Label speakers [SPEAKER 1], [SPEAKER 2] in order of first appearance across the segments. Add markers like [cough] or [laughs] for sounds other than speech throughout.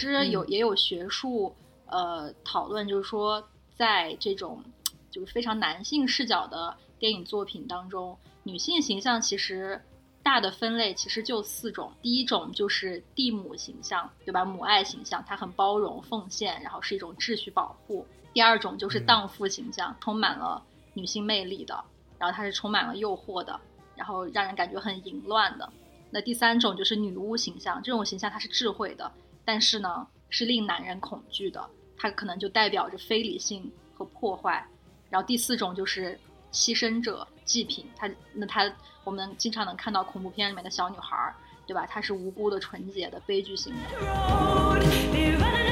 [SPEAKER 1] 实有也有学术呃讨论，就是说在这种就是非常男性视角的电影作品当中，女性形象其实大的分类其实就四种。第一种就是地母形象，对吧？母爱形象，她很包容、奉献，然后是一种秩序保护。第二种就是荡妇形象，充满了女性魅力的，然后她是充满了诱惑的，然后让人感觉很淫乱的。那第三种就是女巫形象，这种形象她是智慧的。但是呢，是令男人恐惧的，它可能就代表着非理性和破坏。然后第四种就是牺牲者、祭品，他那他我们经常能看到恐怖片里面的小女孩，对吧？她是无辜的、纯洁的、悲剧性的。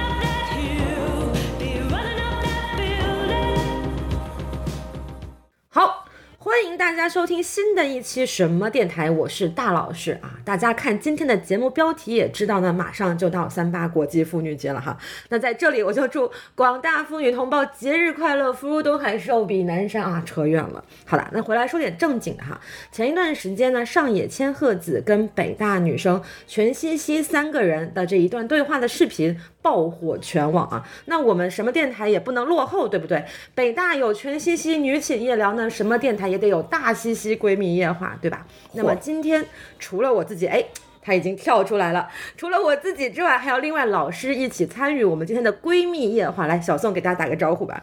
[SPEAKER 2] 欢迎大家收听新的一期什么电台，我是大老师啊！大家看今天的节目标题也知道呢，马上就到三八国际妇女节了哈。那在这里我就祝广大妇女同胞节日快乐，福如东海，寿比南山啊！扯远了，好了，那回来说点正经的哈。前一段时间呢，上野千鹤子跟北大女生全西西三个人的这一段对话的视频。爆火全网啊！那我们什么电台也不能落后，对不对？北大有全西西女寝夜聊，呢什么电台也得有大西西闺蜜夜话，对吧？那么今天除了我自己，哎，她已经跳出来了。[laughs] 除了我自己之外，还有另外老师一起参与我们今天的闺蜜夜话。来，小宋给大家打个招呼吧。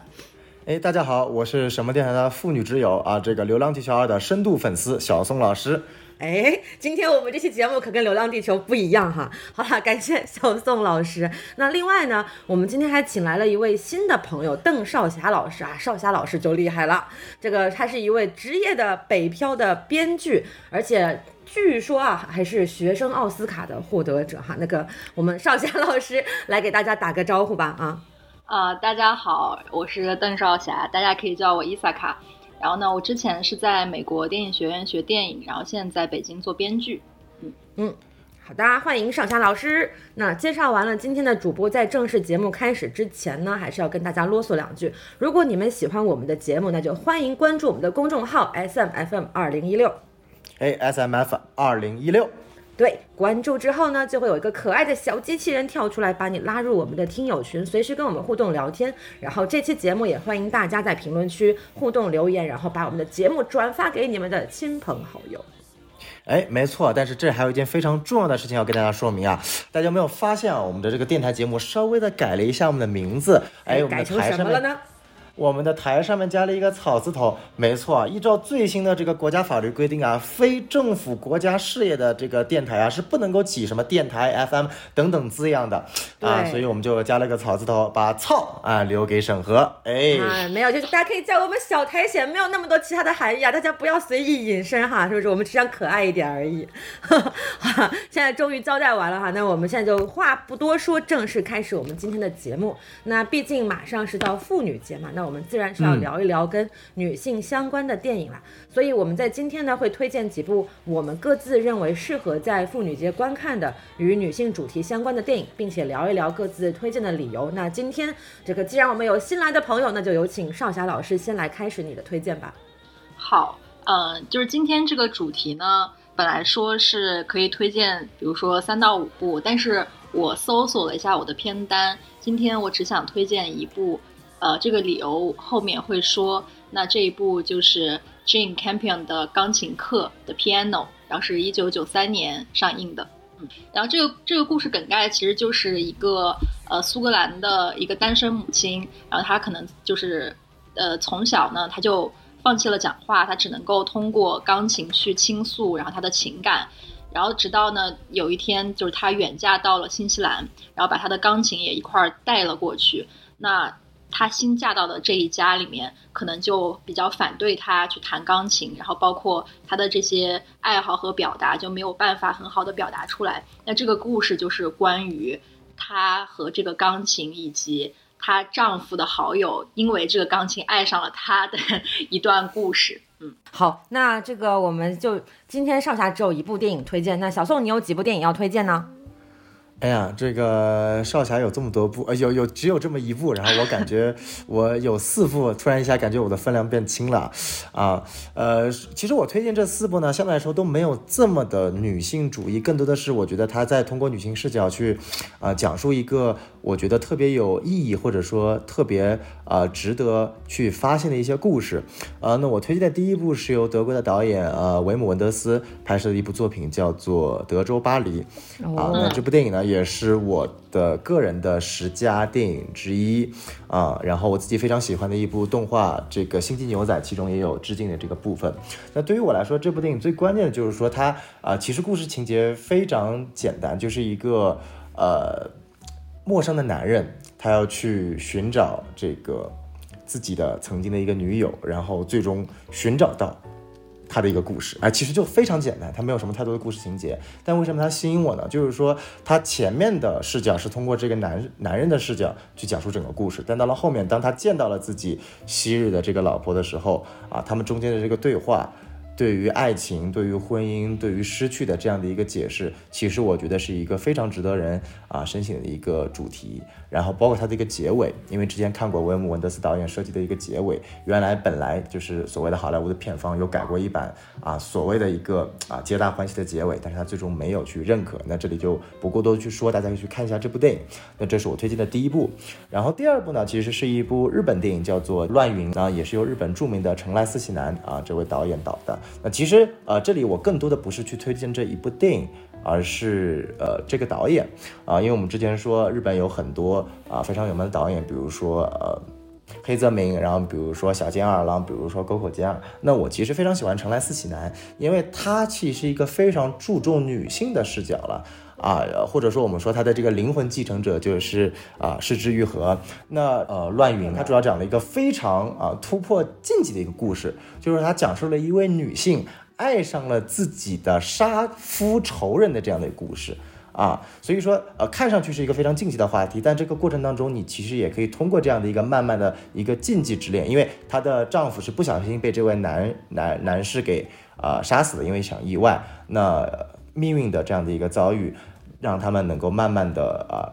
[SPEAKER 3] 哎，大家好，我是什么电台的妇女之友啊？这个《流浪地球二》的深度粉丝小宋老师。
[SPEAKER 2] 哎，今天我们这期节目可跟《流浪地球》不一样哈。[laughs] 好了，感谢小宋老师。那另外呢，我们今天还请来了一位新的朋友，邓少霞老师啊。少霞老师就厉害了，这个他是一位职业的北漂的编剧，而且据说啊，还是学生奥斯卡的获得者哈。那个我们少霞老师来给大家打个招呼吧啊。
[SPEAKER 1] 啊，大家好，我是邓少霞，大家可以叫我伊萨卡。然后呢，我之前是在美国电影学院学电影，然后现在在北京做编剧。
[SPEAKER 2] 嗯嗯，好的，欢迎少霞老师。那介绍完了今天的主播，在正式节目开始之前呢，还是要跟大家啰嗦两句。如果你们喜欢我们的节目，那就欢迎关注我们的公众号 S M F M 二零一六。
[SPEAKER 3] 哎，S M F 二零一六。
[SPEAKER 2] 对，关注之后呢，就会有一个可爱的小机器人跳出来，把你拉入我们的听友群，随时跟我们互动聊天。然后这期节目也欢迎大家在评论区互动留言，然后把我们的节目转发给你们的亲朋好友。
[SPEAKER 3] 哎，没错，但是这还有一件非常重要的事情要跟大家说明啊！大家有没有发现啊？我们的这个电台节目稍微的改了一下我们的名字，哎，
[SPEAKER 2] 改成什么了呢？
[SPEAKER 3] 我们的台上面加了一个草字头，没错，依照最新的这个国家法律规定啊，非政府国家事业的这个电台啊是不能够起什么电台 FM 等等字样的啊，所以我们就加了个草字头，把操啊留给审核。哎，
[SPEAKER 2] 没有，就是大家可以叫我们小苔藓，没有那么多其他的含义啊，大家不要随意引申哈，是不是？我们只想可爱一点而已。[laughs] 现在终于交代完了哈，那我们现在就话不多说，正式开始我们今天的节目。那毕竟马上是到妇女节嘛，那。我们自然是要聊一聊跟女性相关的电影啦，所以我们在今天呢会推荐几部我们各自认为适合在妇女节观看的与女性主题相关的电影，并且聊一聊各自推荐的理由。那今天这个既然我们有新来的朋友，那就有请少霞老师先来开始你的推荐吧。
[SPEAKER 1] 好，嗯，就是今天这个主题呢，本来说是可以推荐，比如说三到五部，但是我搜索了一下我的片单，今天我只想推荐一部。呃，这个理由后面会说。那这一部就是 Jane Campion 的钢琴课的 Piano，然后是一九九三年上映的。嗯，然后这个这个故事梗概其实就是一个呃苏格兰的一个单身母亲，然后她可能就是呃从小呢，她就放弃了讲话，她只能够通过钢琴去倾诉，然后她的情感。然后直到呢有一天，就是她远嫁到了新西兰，然后把她的钢琴也一块儿带了过去。那她新嫁到的这一家里面，可能就比较反对她去弹钢琴，然后包括她的这些爱好和表达就没有办法很好的表达出来。那这个故事就是关于她和这个钢琴以及她丈夫的好友，因为这个钢琴爱上了她的一段故事。嗯，
[SPEAKER 2] 好，那这个我们就今天上下只有一部电影推荐。那小宋，你有几部电影要推荐呢？
[SPEAKER 3] 哎呀，这个少侠有这么多部，呃，有有只有这么一部，然后我感觉 [laughs] 我有四部，突然一下感觉我的分量变轻了，啊，呃，其实我推荐这四部呢，相对来说都没有这么的女性主义，更多的是我觉得他在通过女性视角去，啊，讲述一个我觉得特别有意义或者说特别呃值得去发现的一些故事，呃，那我推荐的第一部是由德国的导演呃维姆文德斯拍摄的一部作品，叫做《德州巴黎》，啊，那这部电影呢。也是我的个人的十佳电影之一啊，然后我自己非常喜欢的一部动画，这个《星际牛仔》其中也有致敬的这个部分。那对于我来说，这部电影最关键的就是说它啊，其实故事情节非常简单，就是一个呃陌生的男人，他要去寻找这个自己的曾经的一个女友，然后最终寻找到。他的一个故事，哎，其实就非常简单，他没有什么太多的故事情节。但为什么他吸引我呢？就是说，他前面的视角是通过这个男男人的视角去讲述整个故事，但到了后面，当他见到了自己昔日的这个老婆的时候，啊，他们中间的这个对话。对于爱情、对于婚姻、对于失去的这样的一个解释，其实我觉得是一个非常值得人啊深省的一个主题。然后包括它的一个结尾，因为之前看过维姆文德斯导演设计的一个结尾，原来本来就是所谓的好莱坞的片方有改过一版啊，所谓的一个啊皆大欢喜的结尾，但是他最终没有去认可。那这里就不过多去说，大家可以去看一下这部电影。那这是我推荐的第一部。然后第二部呢，其实是一部日本电影，叫做《乱云》啊，也是由日本著名的成濑四喜男啊这位导演导的。那其实呃，这里我更多的不是去推荐这一部电影，而是呃这个导演啊，因为我们之前说日本有很多啊非常有名的导演，比如说呃黑泽明，然后比如说小津二郎，比如说沟口健二。那我其实非常喜欢成濑四喜男，因为他其实是一个非常注重女性的视角了。啊，或者说我们说他的这个灵魂继承者就是啊，是之愈合。那呃，乱云他主要讲了一个非常啊突破禁忌的一个故事，就是他讲述了一位女性爱上了自己的杀夫仇人的这样的一个故事啊。所以说呃，看上去是一个非常禁忌的话题，但这个过程当中，你其实也可以通过这样的一个慢慢的一个禁忌之恋，因为她的丈夫是不小心被这位男男男士给啊杀死的，因为一场意外。那命运的这样的一个遭遇，让他们能够慢慢的啊，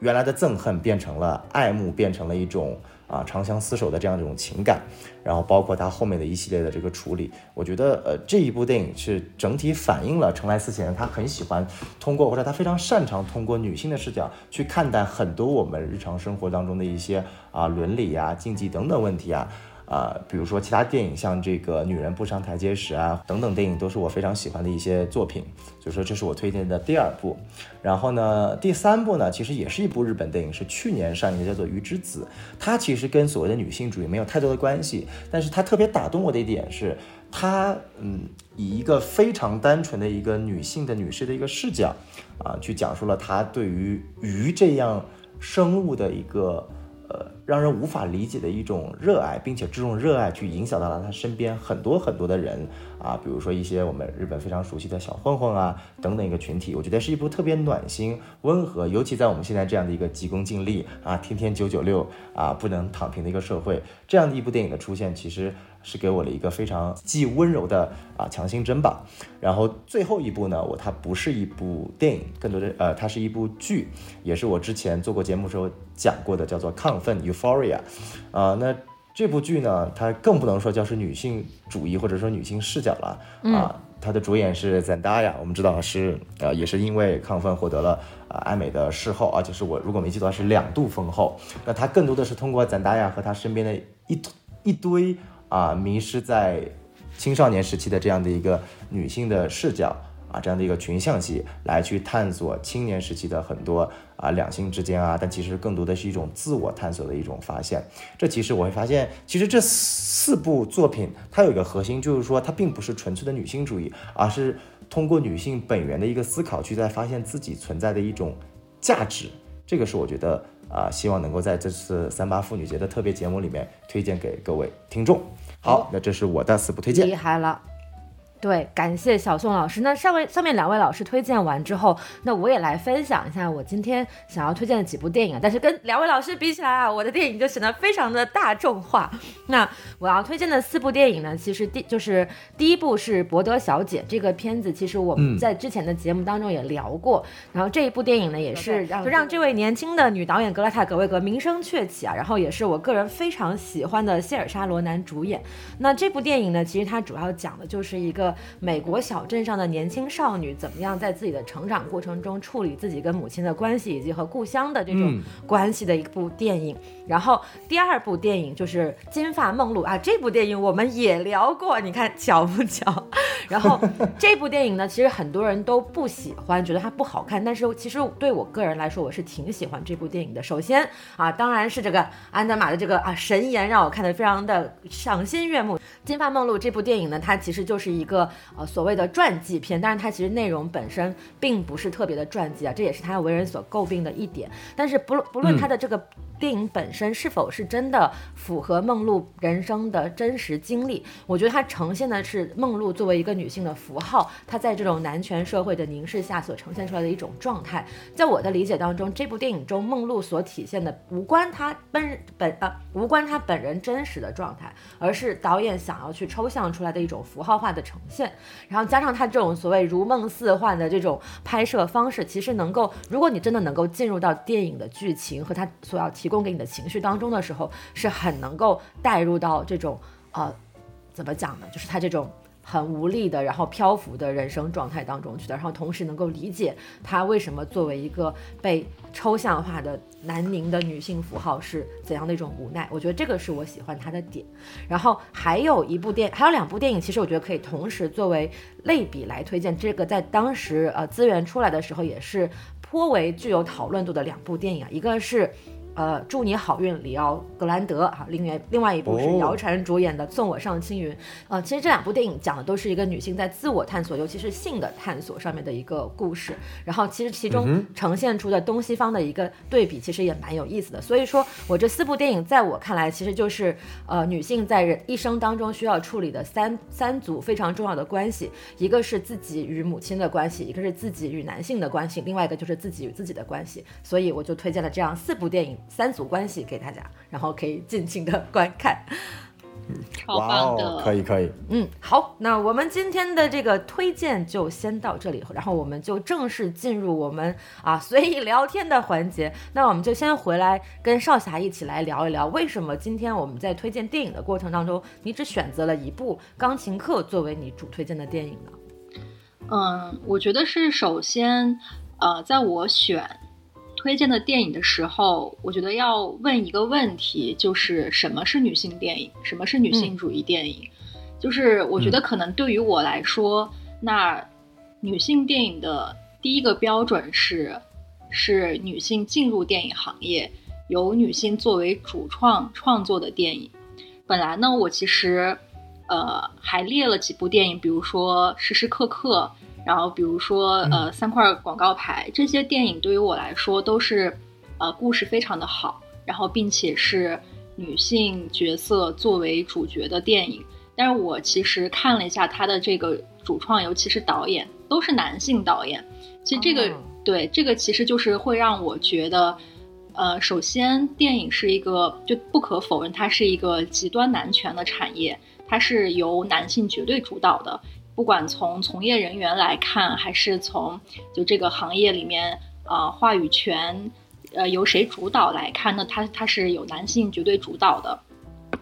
[SPEAKER 3] 原来的憎恨变成了爱慕，变成了一种啊长相厮守的这样一种情感。然后包括他后面的一系列的这个处理，我觉得呃这一部电影是整体反映了成来思贤他很喜欢通过或者他非常擅长通过女性的视角去看待很多我们日常生活当中的一些啊伦理啊、禁忌等等问题啊。啊，比如说其他电影，像这个《女人不上台阶时》啊，等等电影，都是我非常喜欢的一些作品。所以说，这是我推荐的第二部。然后呢，第三部呢，其实也是一部日本电影，是去年上映的，叫做《鱼之子》。它其实跟所谓的女性主义没有太多的关系，但是它特别打动我的一点是，它嗯，以一个非常单纯的一个女性的女士的一个视角啊，去讲述了她对于鱼这样生物的一个。呃，让人无法理解的一种热爱，并且这种热爱去影响到了他身边很多很多的人啊，比如说一些我们日本非常熟悉的小混混啊等等一个群体，我觉得是一部特别暖心、温和，尤其在我们现在这样的一个急功近利啊，天天九九六啊，不能躺平的一个社会，这样的一部电影的出现，其实。是给我了一个非常既温柔的啊强心针吧。然后最后一部呢，我它不是一部电影，更多的呃，它是一部剧，也是我之前做过节目时候讲过的，叫做《亢奋》（Euphoria）。啊，那这部剧呢，它更不能说叫是女性主义或者说女性视角了啊。它的主演是 Zendaya，我们知道是呃，也是因为《亢奋》获得了啊艾美的视后，而且是我如果没记错是两度封后。那它更多的是通过 Zendaya 和她身边的一一堆。啊，迷失在青少年时期的这样的一个女性的视角啊，这样的一个群像戏，来去探索青年时期的很多啊两性之间啊，但其实更多的是一种自我探索的一种发现。这其实我会发现，其实这四部作品它有一个核心，就是说它并不是纯粹的女性主义，而是通过女性本源的一个思考，去在发现自己存在的一种价值。这个是我觉得啊，希望能够在这次三八妇女节的特别节目里面推荐给各位听众。好，那这是我的四部推荐。
[SPEAKER 2] 厉害了，对，感谢小宋老师。那上位上面两位老师推荐完之后，那我也来分享一下我今天想要推荐的几部电影啊。但是跟两位老师比起来啊，我的电影就显得非常的大众化。那我要推荐的四部电影呢，其实第就是第一部是《博德小姐》这个片子，其实我们在之前的节目当中也聊过。然后这一部电影呢，也是让就让这位年轻的女导演格拉塔·格维格名声鹊起啊。然后也是我个人非常喜欢的谢尔莎·罗南主演。那这部电影呢，其实它主要讲的就是一个。美国小镇上的年轻少女怎么样在自己的成长过程中处理自己跟母亲的关系，以及和故乡的这种关系的一部电影。然后第二部电影就是《金发梦露》啊，这部电影我们也聊过，你看巧不巧？然后这部电影呢，其实很多人都不喜欢，觉得它不好看。但是其实对我个人来说，我是挺喜欢这部电影的。首先啊，当然是这个安德玛的这个啊神颜让我看得非常的赏心悦目。《金发梦露》这部电影呢，它其实就是一个呃所谓的传记片，但是它其实内容本身并不是特别的传记啊，这也是他为人所诟病的一点。但是不论不论他的这个。电影本身是否是真的符合梦露人生的真实经历？我觉得它呈现的是梦露作为一个女性的符号，她在这种男权社会的凝视下所呈现出来的一种状态。在我的理解当中，这部电影中梦露所体现的无关她本本啊，无关她本人真实的状态，而是导演想要去抽象出来的一种符号化的呈现。然后加上他这种所谓如梦似幻的这种拍摄方式，其实能够，如果你真的能够进入到电影的剧情和他所要提。供给你的情绪当中的时候，是很能够带入到这种呃，怎么讲呢？就是他这种很无力的，然后漂浮的人生状态当中去的，然后同时能够理解他为什么作为一个被抽象化的南宁的女性符号是怎样的一种无奈。我觉得这个是我喜欢他的点。然后还有一部电，还有两部电影，其实我觉得可以同时作为类比来推荐。这个在当时呃资源出来的时候，也是颇为具有讨论度的两部电影啊，一个是。呃，祝你好运，里奥格兰德啊，另外另外一部是姚晨主演的《送我上青云》。呃，其实这两部电影讲的都是一个女性在自我探索，尤其是性的探索上面的一个故事。然后其实其中呈现出的东西方的一个对比，其实也蛮有意思的。所以说我这四部电影在我看来，其实就是呃女性在人一生当中需要处理的三三组非常重要的关系，一个是自己与母亲的关系，一个是自己与男性的关系，另外一个就是自己与自己的关系。所以我就推荐了这样四部电影。三组关系给大家，然后可以尽情的观看。
[SPEAKER 3] 哇哦，可以可以。
[SPEAKER 2] 嗯，好，那我们今天的这个推荐就先到这里，然后我们就正式进入我们啊随意聊天的环节。那我们就先回来跟少侠一起来聊一聊，为什么今天我们在推荐电影的过程当中，你只选择了一部《钢琴课》作为你主推荐的电影呢？
[SPEAKER 1] 嗯，我觉得是首先，呃，在我选。推荐的电影的时候，我觉得要问一个问题，就是什么是女性电影，什么是女性主义电影？就是我觉得可能对于我来说，那女性电影的第一个标准是，是女性进入电影行业，由女性作为主创创作的电影。本来呢，我其实呃还列了几部电影，比如说《时时刻刻》。然后，比如说，呃，三块广告牌，这些电影对于我来说都是，呃，故事非常的好，然后并且是女性角色作为主角的电影。但是我其实看了一下他的这个主创，尤其是导演，都是男性导演。其实这个对这个其实就是会让我觉得，呃，首先电影是一个就不可否认，它是一个极端男权的产业，它是由男性绝对主导的。不管从从业人员来看，还是从就这个行业里面啊话语权，呃由谁主导来看呢？它它是有男性绝对主导的，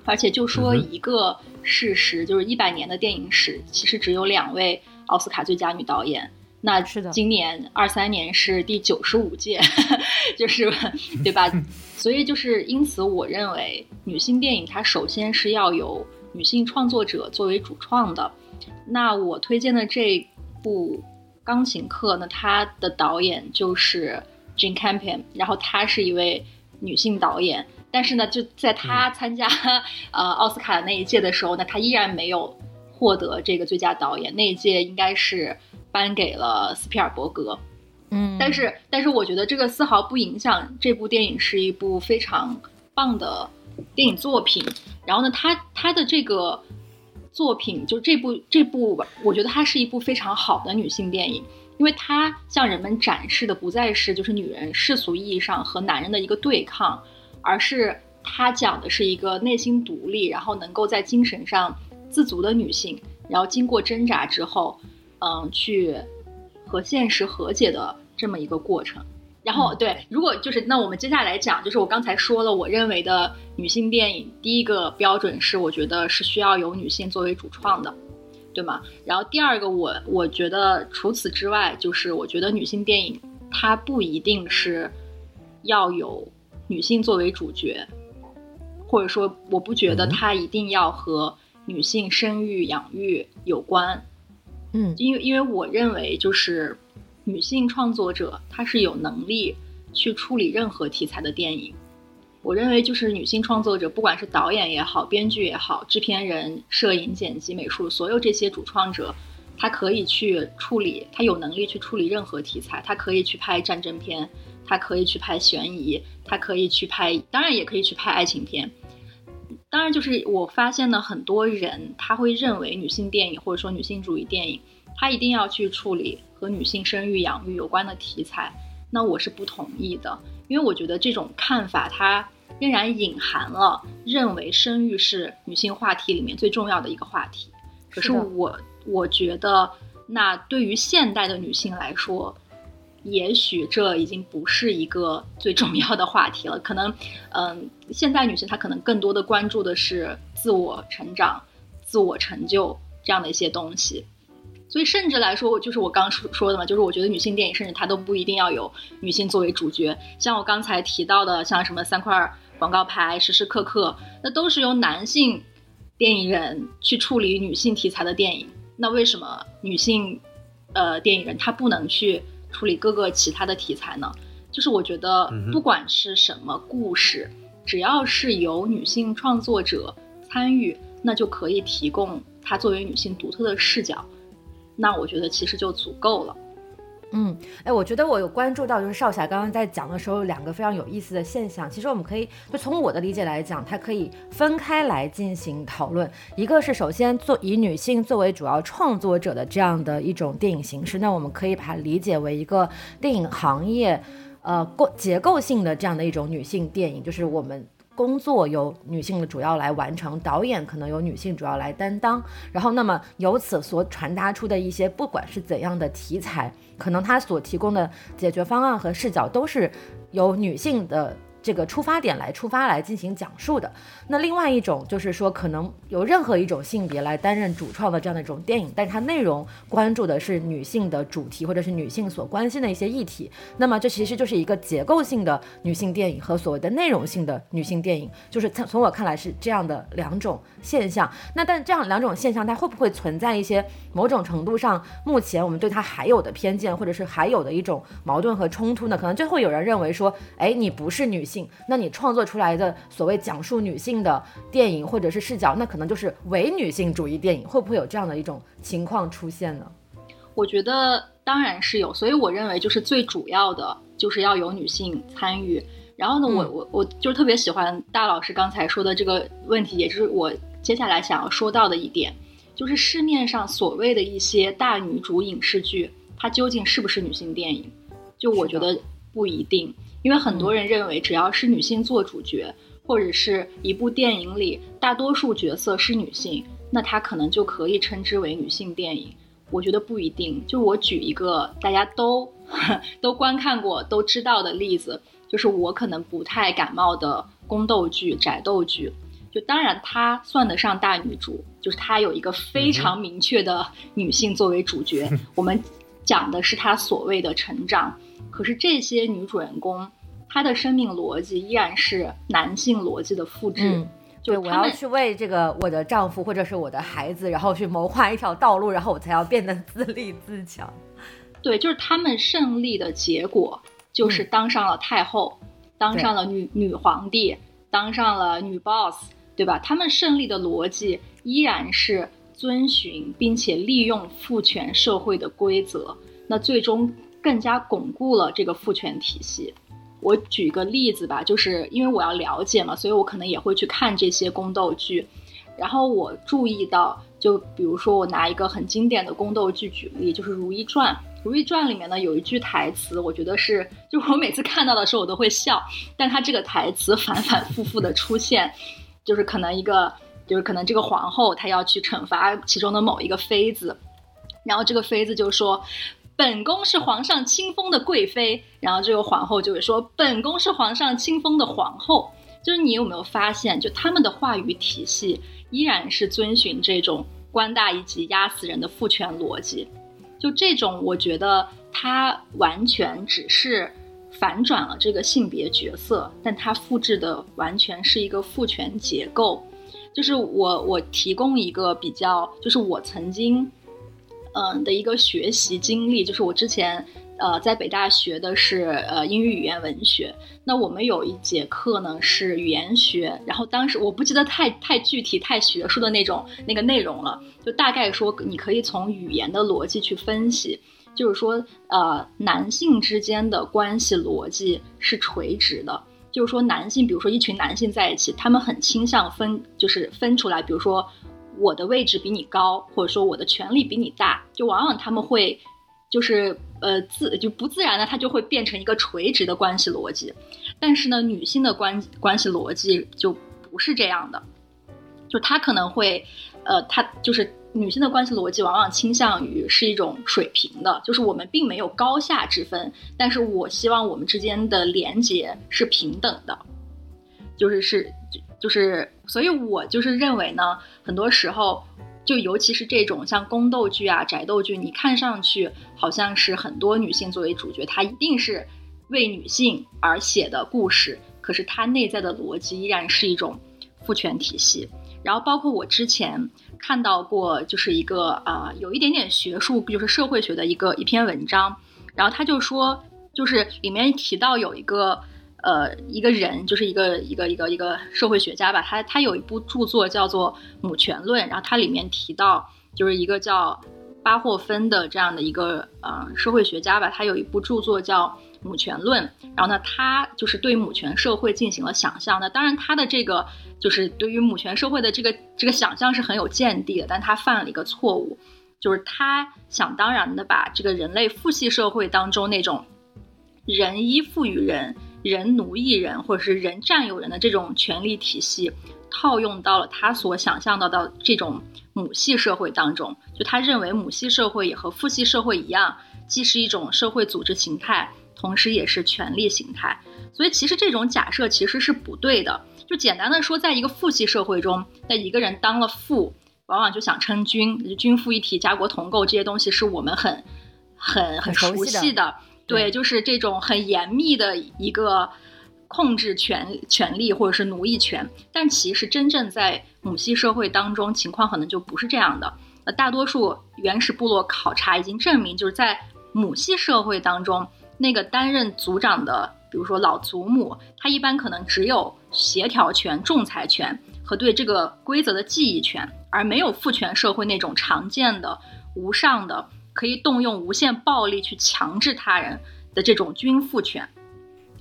[SPEAKER 1] 而且就说一个事实，就是一百年的电影史，其实只有两位奥斯卡最佳女导演。那
[SPEAKER 2] 是的，
[SPEAKER 1] 今年二三年是第九十五届，[laughs] 就是对吧？[laughs] 所以就是因此，我认为女性电影它首先是要有女性创作者作为主创的。那我推荐的这部《钢琴课》呢，它的导演就是 Jane Campion，然后她是一位女性导演，但是呢，就在她参加呃奥斯卡那一届的时候呢，她依然没有获得这个最佳导演，那一届应该是颁给了斯皮尔伯格。
[SPEAKER 2] 嗯，
[SPEAKER 1] 但是但是我觉得这个丝毫不影响这部电影是一部非常棒的电影作品。然后呢，它它的这个。作品，就这部这部，我觉得它是一部非常好的女性电影，因为它向人们展示的不再是就是女人世俗意义上和男人的一个对抗，而是它讲的是一个内心独立，然后能够在精神上自足的女性，然后经过挣扎之后，嗯，去和现实和解的这么一个过程。然后对，如果就是那我们接下来讲，就是我刚才说了，我认为的女性电影第一个标准是，我觉得是需要有女性作为主创的，对吗？然后第二个，我我觉得除此之外，就是我觉得女性电影它不一定是要有女性作为主角，或者说我不觉得它一定要和女性生育养育有关，
[SPEAKER 2] 嗯，
[SPEAKER 1] 因为因为我认为就是。女性创作者，她是有能力去处理任何题材的电影。我认为，就是女性创作者，不管是导演也好，编剧也好，制片人、摄影、剪辑、美术，所有这些主创者，她可以去处理，她有能力去处理任何题材。她可以去拍战争片，她可以去拍悬疑，她可以去拍，当然也可以去拍爱情片。当然，就是我发现呢，很多人他会认为女性电影或者说女性主义电影，她一定要去处理。和女性生育养育有关的题材，那我是不同意的，因为我觉得这种看法它仍然隐含了认为生育是女性话题里面最重要的一个话题。可是我我觉得，那对于现代的女性来说，也许这已经不是一个最重要的话题了。可能，嗯，现代女性她可能更多的关注的是自我成长、自我成就这样的一些东西。所以，甚至来说，就是我刚说说的嘛，就是我觉得女性电影甚至它都不一定要有女性作为主角。像我刚才提到的，像什么三块广告牌、时时刻刻，那都是由男性电影人去处理女性题材的电影。那为什么女性呃电影人她不能去处理各个其他的题材呢？就是我觉得，不管是什么故事，只要是由女性创作者参与，那就可以提供她作为女性独特的视角。那我觉得其实就足够了。
[SPEAKER 2] 嗯，哎，我觉得我有关注到，就是少侠刚刚在讲的时候，两个非常有意思的现象。其实我们可以就从我的理解来讲，它可以分开来进行讨论。一个是首先做以女性作为主要创作者的这样的一种电影形式，那我们可以把它理解为一个电影行业，呃，构结构性的这样的一种女性电影，就是我们。工作由女性的主要来完成，导演可能由女性主要来担当，然后那么由此所传达出的一些，不管是怎样的题材，可能他所提供的解决方案和视角都是由女性的。这个出发点来出发来进行讲述的，那另外一种就是说，可能由任何一种性别来担任主创的这样的一种电影，但是它内容关注的是女性的主题或者是女性所关心的一些议题，那么这其实就是一个结构性的女性电影和所谓的内容性的女性电影，就是从从我看来是这样的两种现象。那但这样两种现象，它会不会存在一些某种程度上，目前我们对它还有的偏见，或者是还有的一种矛盾和冲突呢？可能就会有人认为说，哎，你不是女。性，那你创作出来的所谓讲述女性的电影或者是视角，那可能就是伪女性主义电影，会不会有这样的一种情况出现呢？
[SPEAKER 1] 我觉得当然是有，所以我认为就是最主要的就是要有女性参与。然后呢，我我我就特别喜欢大老师刚才说的这个问题，也就是我接下来想要说到的一点，就是市面上所谓的一些大女主影视剧，它究竟是不是女性电影？就我觉得不一定。因为很多人认为，只要是女性做主角，或者是一部电影里大多数角色是女性，那它可能就可以称之为女性电影。我觉得不一定。就我举一个大家都 [laughs] 都观看过、都知道的例子，就是我可能不太感冒的宫斗剧、宅斗剧。就当然她算得上大女主，就是她有一个非常明确的女性作为主角。[laughs] 我们讲的是她所谓的成长。可是这些女主人公，她的生命逻辑依然是男性逻辑的复制。
[SPEAKER 2] 就我要去为这个我的丈夫或者是我的孩子，然后去谋划一条道路，然后我才要变得自立自强。[laughs]
[SPEAKER 1] 对，就是他们胜利的结果，就是当上了太后，当上了女女皇帝，当上了女 boss，对吧？他们胜利的逻辑依然是遵循并且利用父权社会的规则。那最终。更加巩固了这个父权体系。我举个例子吧，就是因为我要了解嘛，所以我可能也会去看这些宫斗剧。然后我注意到，就比如说我拿一个很经典的宫斗剧举例，就是《如懿传》。《如懿传》里面呢有一句台词，我觉得是，就我每次看到的时候我都会笑，但它这个台词反反复复的出现，就是可能一个，就是可能这个皇后她要去惩罚其中的某一个妃子，然后这个妃子就说。本宫是皇上亲封的贵妃，然后这个皇后就会说：“本宫是皇上亲封的皇后。”就是你有没有发现，就他们的话语体系依然是遵循这种官大一级压死人的父权逻辑？就这种，我觉得它完全只是反转了这个性别角色，但它复制的完全是一个父权结构。就是我我提供一个比较，就是我曾经。嗯的一个学习经历，就是我之前呃在北大学的是呃英语语言文学，那我们有一节课呢是语言学，然后当时我不记得太太具体太学术的那种那个内容了，就大概说你可以从语言的逻辑去分析，就是说呃男性之间的关系逻辑是垂直的，就是说男性比如说一群男性在一起，他们很倾向分就是分出来，比如说。我的位置比你高，或者说我的权力比你大，就往往他们会，就是呃自就不自然的，它就会变成一个垂直的关系逻辑。但是呢，女性的关关系逻辑就不是这样的，就她可能会，呃，她就是女性的关系逻辑往往倾向于是一种水平的，就是我们并没有高下之分，但是我希望我们之间的连接是平等的，就是是。就是，所以我就是认为呢，很多时候，就尤其是这种像宫斗剧啊、宅斗剧，你看上去好像是很多女性作为主角，它一定是为女性而写的故事，可是它内在的逻辑依然是一种父权体系。然后，包括我之前看到过，就是一个啊，有一点点学术，就是社会学的一个一篇文章，然后他就说，就是里面提到有一个。呃，一个人就是一个一个一个一个社会学家吧，他他有一部著作叫做《母权论》，然后它里面提到，就是一个叫巴霍芬的这样的一个呃社会学家吧，他有一部著作叫《母权论》，然后呢，他就是对母权社会进行了想象。那当然，他的这个就是对于母权社会的这个这个想象是很有见地的，但他犯了一个错误，就是他想当然的把这个人类父系社会当中那种人依附于人。人奴役人，或者是人占有人的这种权力体系，套用到了他所想象到的这种母系社会当中。就他认为母系社会也和父系社会一样，既是一种社会组织形态，同时也是权力形态。所以其实这种假设其实是不对的。就简单的说，在一个父系社会中，那一个人当了父，往往就想称君，君父一体，家国同构这些东西是我们很很很熟悉的。对，就是这种很严密的一个控制权权力或者是奴役权，但其实真正在母系社会当中，情况可能就不是这样的。呃，大多数原始部落考察已经证明，就是在母系社会当中，那个担任组长的，比如说老祖母，他一般可能只有协调权、仲裁权和对这个规则的记忆权，而没有父权社会那种常见的无上的。可以动用无限暴力去强制他人的这种君父权，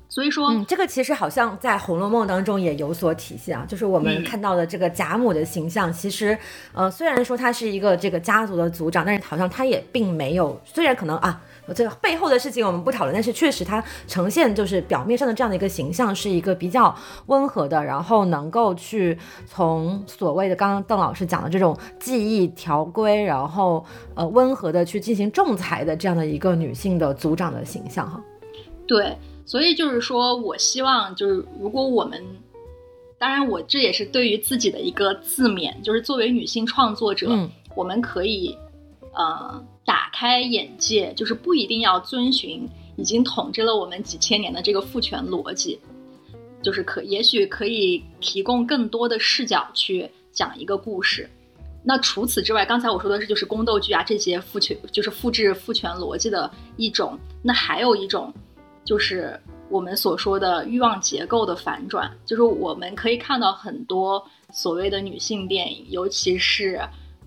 [SPEAKER 1] 所以说，
[SPEAKER 2] 嗯，这个其实好像在《红楼梦》当中也有所体现啊。就是我们看到的这个贾母的形象，其实，呃，虽然说她是一个这个家族的族长，但是好像她也并没有，虽然可能啊。这个背后的事情我们不讨论，但是确实它呈现就是表面上的这样的一个形象，是一个比较温和的，然后能够去从所谓的刚刚邓老师讲的这种记忆条规，然后呃温和的去进行仲裁的这样的一个女性的组长的形象哈。
[SPEAKER 1] 对，所以就是说我希望就是如果我们，当然我这也是对于自己的一个自勉，就是作为女性创作者，我们可以呃。打开眼界，就是不一定要遵循已经统治了我们几千年的这个父权逻辑，就是可也许可以提供更多的视角去讲一个故事。那除此之外，刚才我说的是就是宫斗剧啊这些父权就是复制父权逻辑的一种。那还有一种就是我们所说的欲望结构的反转，就是我们可以看到很多所谓的女性电影，尤其是。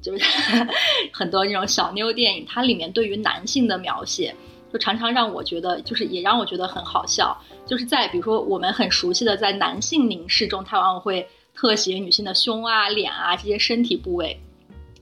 [SPEAKER 1] 就是 [laughs] 很多那种小妞电影，它里面对于男性的描写，就常常让我觉得，就是也让我觉得很好笑。就是在比如说我们很熟悉的在男性凝视中，它往往会特写女性的胸啊、脸啊这些身体部位。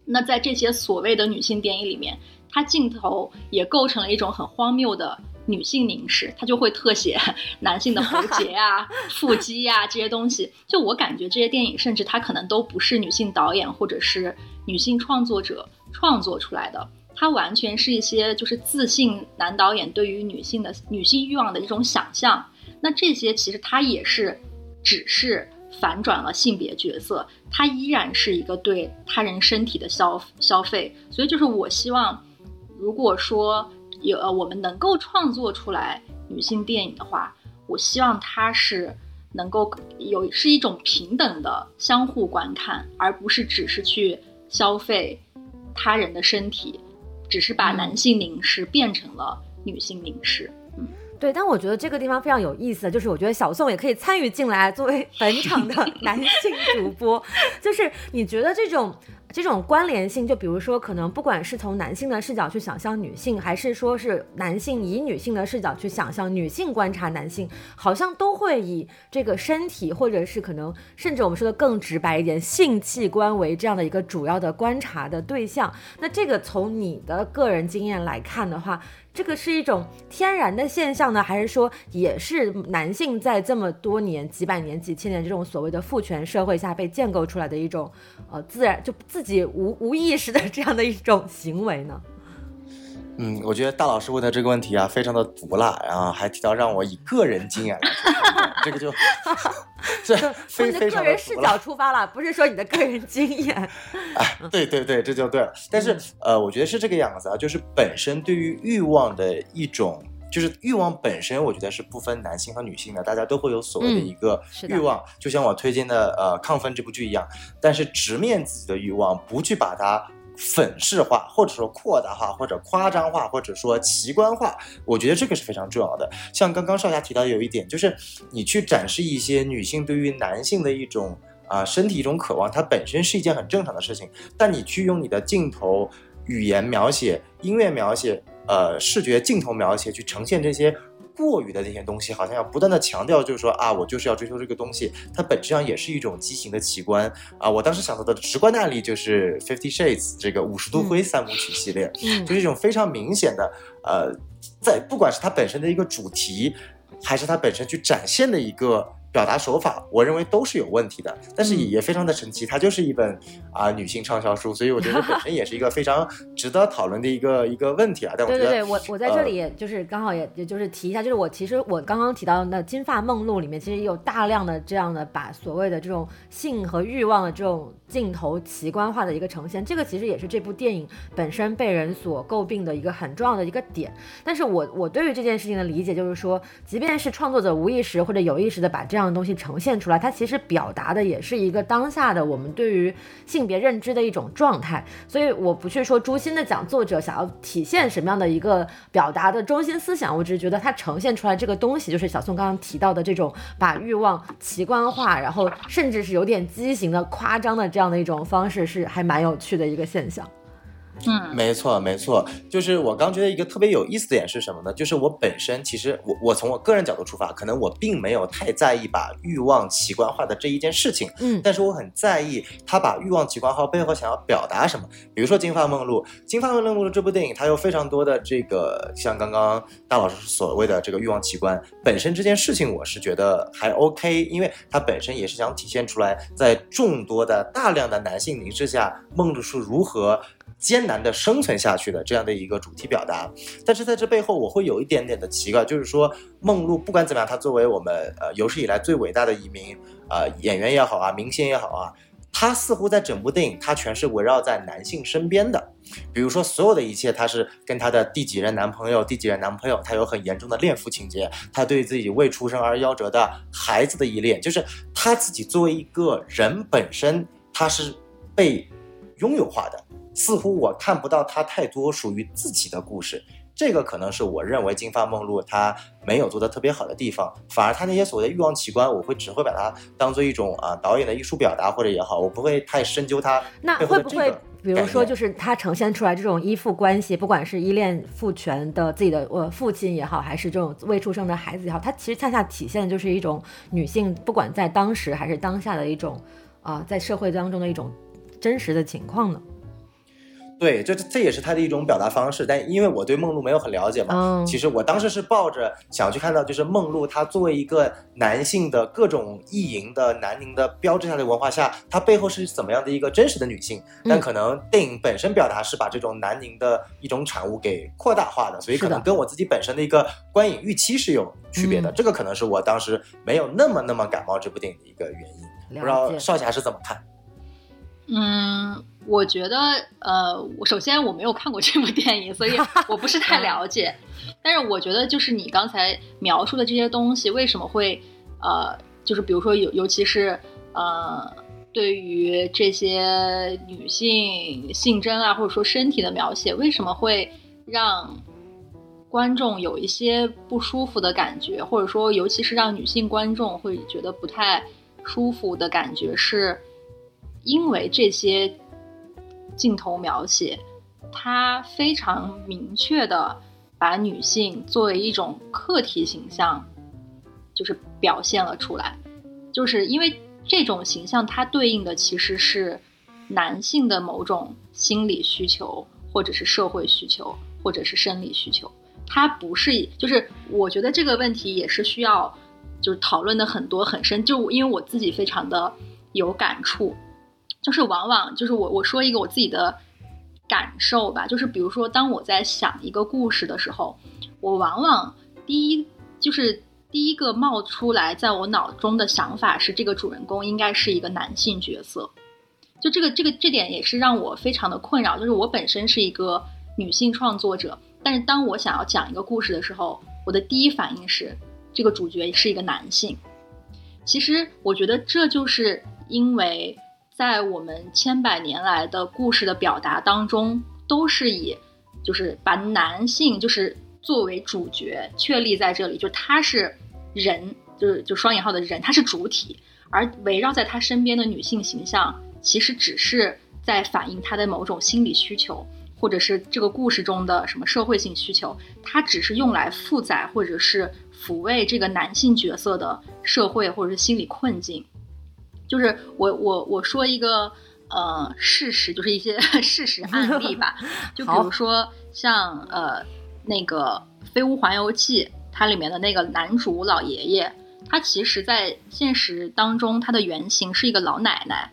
[SPEAKER 1] 那在这些所谓的女性电影里面，它镜头也构成了一种很荒谬的女性凝视，它就会特写 [laughs] 男性的喉结啊、[laughs] 腹肌啊这些东西。就我感觉这些电影，甚至它可能都不是女性导演或者是女性创作者创作出来的，它完全是一些就是自信男导演对于女性的女性欲望的一种想象。那这些其实它也是只是。反转了性别角色，它依然是一个对他人身体的消消费，所以就是我希望，如果说有呃我们能够创作出来女性电影的话，我希望它是能够有是一种平等的相互观看，而不是只是去消费他人的身体，只是把男性凝视变成了女性凝视。
[SPEAKER 2] 嗯对，但我觉得这个地方非常有意思，就是我觉得小宋也可以参与进来，作为本场的 [laughs] 男性主播，就是你觉得这种。这种关联性，就比如说，可能不管是从男性的视角去想象女性，还是说是男性以女性的视角去想象女性观察男性，好像都会以这个身体，或者是可能甚至我们说的更直白一点，性器官为这样的一个主要的观察的对象。那这个从你的个人经验来看的话，这个是一种天然的现象呢，还是说也是男性在这么多年、几百年、几千年这种所谓的父权社会下被建构出来的一种呃自然就自己无无意识的这样的一种行为呢？
[SPEAKER 3] 嗯，我觉得大老师问的这个问题啊，非常的毒辣，然后还提到让我以个人经验来这个就 [laughs] 这非非常
[SPEAKER 2] 个人视角出发了，不是说你的个人经验。
[SPEAKER 3] 哎，对对对，这就对了。但是呃，我觉得是这个样子啊，就是本身对于欲望的一种，就是欲望本身，我觉得是不分男性和女性的，大家都会有所谓的一个欲望，就像我推荐的呃《亢奋》这部剧一样。但是直面自己的欲望，不去把它。粉饰化，或者说扩大化，或者夸张化，或者说奇观化，我觉得这个是非常重要的。像刚刚少侠提到有一点，就是你去展示一些女性对于男性的一种啊身体一种渴望，它本身是一件很正常的事情。但你去用你的镜头、语言描写、音乐描写、呃视觉镜头描写去呈现这些。过于的这些东西，好像要不断的强调，就是说啊，我就是要追求这个东西，它本质上也是一种畸形的奇观啊。我当时想到的直观的案例就是《Fifty Shades》这个五十度灰三部曲系列，就是一种非常明显的，呃，在不管是它本身的一个主题，还是它本身去展现的一个。表达手法，我认为都是有问题的，但是也非常的神奇，它就是一本啊女性畅销书，所以我觉得本身也是一个非常值得讨论的一个一个问题啊。但我觉
[SPEAKER 2] 得，对对对，我我在这里就是刚好也也就是提一下，就是我其实我刚刚提到那《金发梦露》里面，其实有大量的这样的把所谓的这种性和欲望的这种镜头奇观化的一个呈现，这个其实也是这部电影本身被人所诟病的一个很重要的一个点。但是我我对于这件事情的理解就是说，即便是创作者无意识或者有意识的把这样这这样的东西呈现出来，它其实表达的也是一个当下的我们对于性别认知的一种状态。所以我不去说诛心的讲作者想要体现什么样的一个表达的中心思想，我只是觉得它呈现出来这个东西，就是小宋刚刚提到的这种把欲望奇观化，然后甚至是有点畸形的、夸张的这样的一种方式，是还蛮有趣的一个现象。
[SPEAKER 1] 嗯，
[SPEAKER 3] 没错没错，就是我刚觉得一个特别有意思的点是什么呢？就是我本身其实我我从我个人角度出发，可能我并没有太在意把欲望奇观化的这一件事情，
[SPEAKER 2] 嗯，
[SPEAKER 3] 但是我很在意他把欲望奇观化背后想要表达什么。比如说《金发梦露》，《金发梦露》这部电影，它有非常多的这个像刚刚大老师所谓的这个欲望奇观本身这件事情，我是觉得还 OK，因为它本身也是想体现出来，在众多的大量的男性凝视下，梦露是如何。艰难的生存下去的这样的一个主题表达，但是在这背后我会有一点点的奇怪，就是说梦露不管怎么样，她作为我们呃有史以来最伟大的一名呃演员也好啊，明星也好啊，她似乎在整部电影她全是围绕在男性身边的，比如说所有的一切，她是跟她的第几任男朋友，第几任男朋友，她有很严重的恋父情节，她对自己未出生而夭折的孩子的依恋，就是她自己作为一个人本身，她是被拥有化的。似乎我看不到他太多属于自己的故事，这个可能是我认为《金发梦露》他没有做的特别好的地方。反而他那些所谓的欲望奇观，我会只会把它当做一种啊导演的艺术表达或者也好，我不会太深究它。
[SPEAKER 2] 那会不会比如说就是他呈现出来这种依附关系，不管是依恋父权的自己的呃父亲也好，还是这种未出生的孩子也好，它其实恰恰体现的就是一种女性不管在当时还是当下的一种啊在社会当中的一种真实的情况呢？
[SPEAKER 3] 对，这这也是他的一种表达方式。但因为我对梦露没有很了解嘛，
[SPEAKER 2] 嗯
[SPEAKER 3] 其实我当时是抱着想去看到，就是梦露她作为一个男性的各种意淫的南宁的标志下的文化下，她背后是怎么样的一个真实的女性。但
[SPEAKER 2] 嗯
[SPEAKER 3] 可能电影本身表达是把这种南宁的一种产物给扩大化的，所以可能跟我自己本身的一个观影预期是有区别的。
[SPEAKER 2] 嗯
[SPEAKER 3] 这个可能是我当时没有那么那么感冒这部电影的一个原因。不知。道少侠是怎么看？
[SPEAKER 1] 嗯，我觉得，呃，我首先我没有看过这部电影，所以 [laughs] 我不是太了解。但是我觉得，就是你刚才描述的这些东西，为什么会，呃，就是比如说尤尤其是呃，对于这些女性性征啊，或者说身体的描写，为什么会让观众有一些不舒服的感觉，或者说，尤其是让女性观众会觉得不太舒服的感觉，是因为这些镜头描写，它非常明确的把女性作为一种客体形象，就是表现了出来，就是因为这种形象它对应的其实是男性的某种心理需求，或者是社会需求，或者是生理需求。它不是，就是我觉得这个问题也是需要，就是讨论的很多很深。就因为我自己非常的有感触，就是往往就是我我说一个我自己的感受吧，就是比如说当我在想一个故事的时候，我往往第一就是第一个冒出来在我脑中的想法是这个主人公应该是一个男性角色。就这个这个这点也是让我非常的困扰，就是我本身是一个女性创作者，但是当我想要讲一个故事的时候，我的第一反应是这个主角是一个男性。其实我觉得这就是因为在我们千百年来的故事的表达当中，都是以就是把男性就是作为主角确立在这里，就他是人，就是就双引号的人，他是主体，而围绕在他身边的女性形象，其实只是在反映他的某种心理需求，或者是这个故事中的什么社会性需求，它只是用来负载或者是抚慰这个男性角色的社会或者是心理困境。就是我我我说一个呃事实，就是一些 [laughs] 事实案例吧，[laughs] 就比如说像呃那个《飞屋环游记》，它里面的那个男主老爷爷，他其实在现实当中他的原型是一个老奶奶，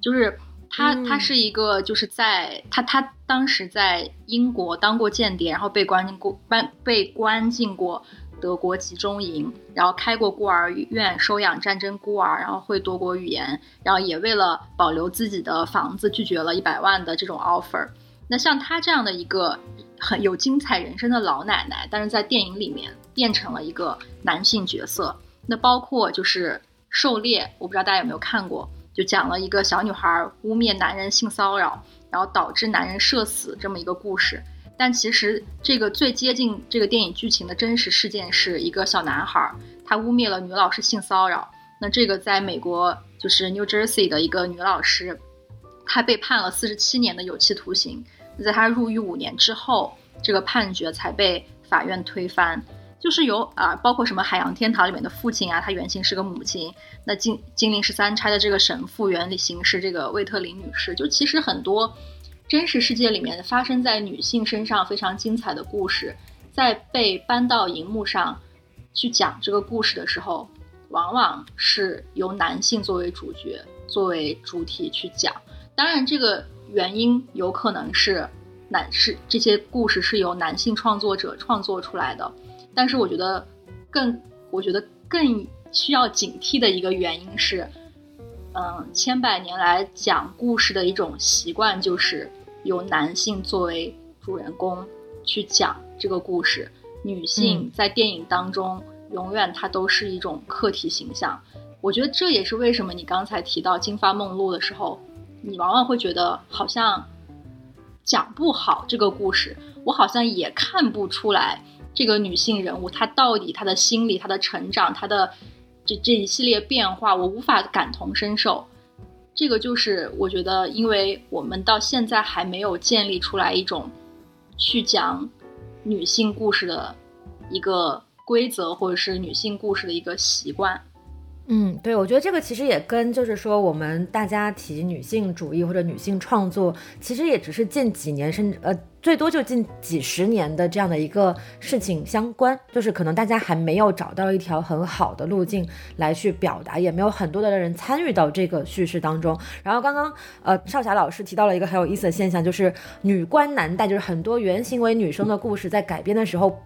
[SPEAKER 1] 就是他
[SPEAKER 2] 嗯
[SPEAKER 1] 他是一个就是在他他当时在英国当过间谍，然后被关进过关被关进过德国集中营，然后开过孤儿院收养战争孤儿，然后会多国语言，然后也为了保留自己的房子拒绝了一百万的这种 offer。那像她这样的一个很有精彩人生的老奶奶，但是在电影里面变成了一个男性角色。那包括就是《狩猎》，我不知道大家有没有看过，就讲了一个小女孩污蔑男人性骚扰，然后导致男人社死这么一个故事。但其实这个最接近这个电影剧情的真实事件是一个小男孩，他污蔑了女老师性骚扰。那这个在美国就是 New Jersey 的一个女老师，她被判了四十七年的有期徒刑。那在她入狱五年之后，这个判决才被法院推翻。就是有啊、包括什么《海洋天堂》里面的父亲啊，他原型是个母亲。那金金陵十三钗的这个神父原型是这个魏特林女士。就其实很多真实世界里面发生在女性身上非常精彩的故事，在被搬到荧幕上去讲这个故事的时候，往往是由男性作为主角、作为主体去讲。当然，这个原因有可能是男是这些故事是由男性创作者创作出来的，但是我觉得更我觉得更需要警惕的一个原因是，嗯，千百年来讲故事的一种习惯就是由男性作为主人公去讲这个故事，女性
[SPEAKER 2] 嗯
[SPEAKER 1] 在电影当中永远她都是一种客体形象。我觉得这也是为什么你刚才提到《金发梦露》的时候，你往往会觉得好像讲不好这个故事，我好像也看不出来这个女性人物她到底她的心理、她的成长、她的这这一系列变化，我无法感同身受。这个就是我觉得，因为我们到现在还没有建立出来一种去讲女性故事的一个规则，或者是女性故事的一个习惯。
[SPEAKER 2] 嗯，对，我觉得这个其实也跟就是说我们大家提女性主义或者女性创作，其实也只是近几年甚至呃最多就近几十年的这样的一个事情相关，就是可能大家还没有找到一条很好的路径来去表达，也没有很多的人参与到这个叙事当中。然后刚刚呃少侠老师提到了一个很有意思的现象，就是女官男戴，就是很多原型为女生的故事在改编的时候。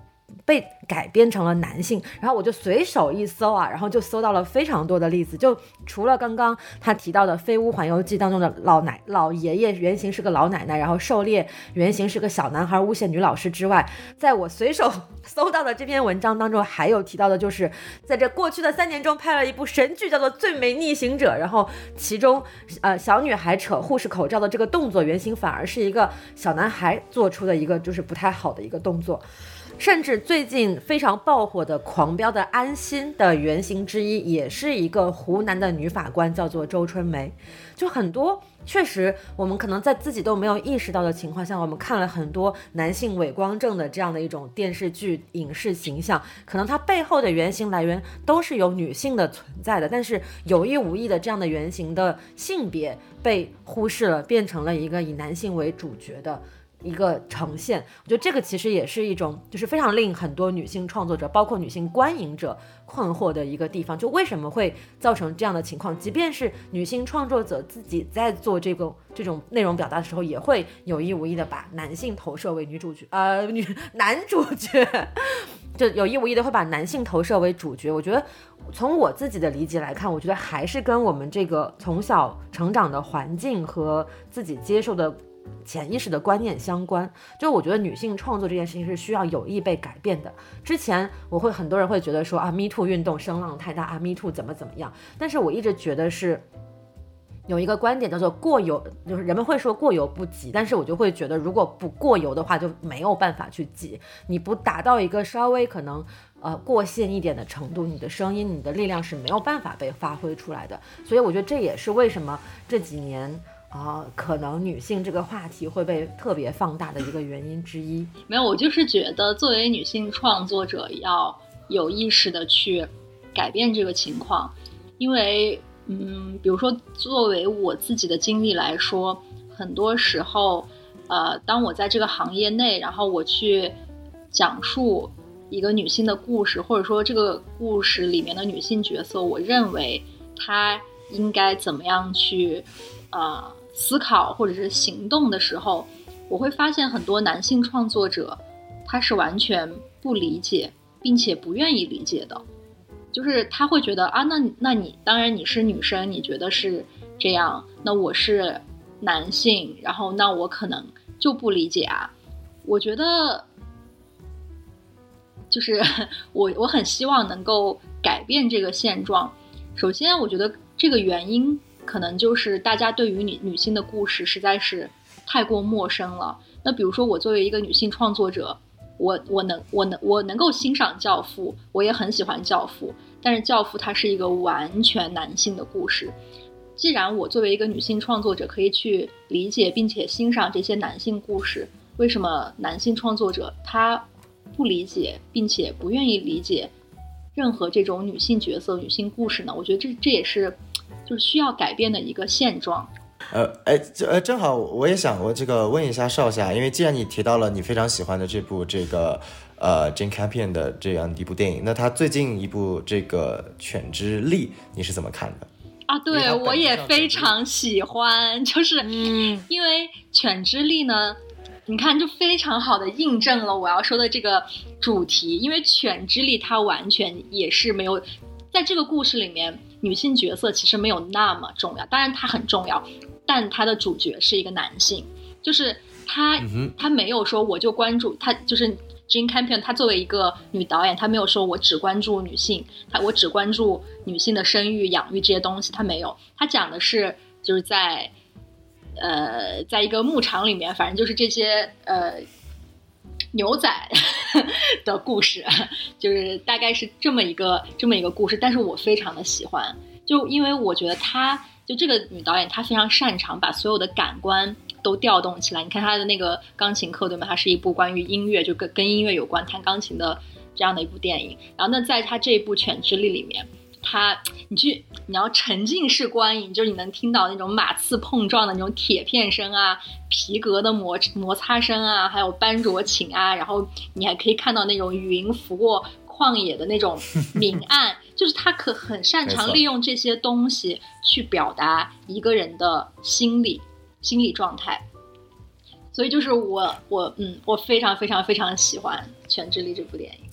[SPEAKER 2] 被改编成了男性，然后我就随手一搜啊，然后就搜到了非常多的例子。就除了刚刚他提到的《飞屋环游记》当中的老奶老爷爷原型是个老奶奶，然后狩猎原型是个小男孩诬陷女老师之外，在我随手搜到的这篇文章当中，还有提到的就是在这过去的三年中拍了一部神剧，叫做《最美逆行者》，然后其中呃小女孩扯护士口罩的这个动作原型反而是一个小男孩做出的一个就是不太好的一个动作。甚至最近非常爆火的《狂飙》的安心的原型之一，也是一个湖南的女法官，叫做周春梅。就很多确实，我们可能在自己都没有意识到的情况下，我们看了很多男性伪光正的这样的一种电视剧、影视形象，可能它背后的原型来源都是有女性的存在的，但是有意无意的这样的原型的性别被忽视了，变成了一个以男性为主角的。一个呈现，我觉得这个其实也是一种，就是非常令很多女性创作者，包括女性观影者困惑的一个地方。就为什么会造成这样的情况？即便是女性创作者自己在做这个这种内容表达的时候，也会有意无意的把男性投射为女主角，呃，女男主角，就有意无意的会把男性投射为主角。我觉得从我自己的理解来看，我觉得还是跟我们这个从小成长的环境和自己接受的。潜意识的观念相关，就我觉得女性创作这件事情是需要有意被改变的。之前我会很多人会觉得说啊，Me Too 运动声浪太大啊，Me Too 怎么怎么样？但是我一直觉得是有一个观点叫做过犹，就是人们会说过犹不及，但是我就会觉得如果不过犹的话，就没有办法去及。你不达到一个稍微可能呃过线一点的程度，你的声音、你的力量是没有办法被发挥出来的。所以我觉得这也是为什么这几年。啊，可能女性这个话题会被特别放大的一个原因之一。
[SPEAKER 1] 没有，我就是觉得作为女性创作者要有意识的去改变这个情况，因为，嗯，比如说作为我自己的经历来说，很多时候，呃，当我在这个行业内，然后我去讲述一个女性的故事，或者说这个故事里面的女性角色，我认为她应该怎么样去，啊。思考或者是行动的时候，我会发现很多男性创作者，他是完全不理解，并且不愿意理解的。就是他会觉得啊，那那你当然你是女生，你觉得是这样，那我是男性，然后那我可能就不理解啊。我觉得，就是 [laughs] 我我很希望能够改变这个现状。首先，我觉得这个原因。可能就是大家对于女女性的故事实在是太过陌生了。那比如说我作为一个女性创作者，我我能我能我能够欣赏《教父》，我也很喜欢《教父》，但是《教父》它是一个完全男性的故事。既然我作为一个女性创作者可以去理解并且欣赏这些男性故事，为什么男性创作者他不理解并且不愿意理解任何这种女性角色、女性故事呢？我觉得这这也是。就是需要改变的一个现状。
[SPEAKER 3] 呃，哎，这呃，正好我也想我这个问一下少夏，因为既然你提到了你非常喜欢的这部这个呃 Jane Campion 的这样一部电影，那他最近一部这个《犬之力》，你是怎么看的？
[SPEAKER 1] 啊，对我也非常喜欢，就是嗯，因为《犬之力》呢，你看就非常好的印证了我要说的这个主题，因为《犬之力》它完全也是没有在这个故事里面。女性角色其实没有那么重要，当然她很重要，但她的主角是一个男性，就是他，他没有说我就关注他，就是 Jane Campion，她作为一个女导演，她没有说我只关注女性，她我只关注女性的生育、养育这些东西，她没有，她讲的是就是在，呃，在一个牧场里面，反正就是这些呃。牛仔 [laughs] 的故事，就是大概是这么一个这么一个故事，但是我非常的喜欢，就因为我觉得她就这个女导演，她非常擅长把所有的感官都调动起来。你看她的那个钢琴课，对吗？它是一部关于音乐，就跟跟音乐有关，弹钢琴的这样的一部电影。然后那在她这一部《犬之力》里面，它你去你要沉浸式观影，就是你能听到那种马刺碰撞的那种铁片声啊，皮革的摩摩擦声啊，还有班卓琴啊，然后你还可以看到那种云拂过旷野的那种明暗，[laughs] 就是他可很擅长利用这些东西去表达一个人的心理心理状态。所以就是我我嗯，我非常非常非常喜欢《全智丽》这部电影。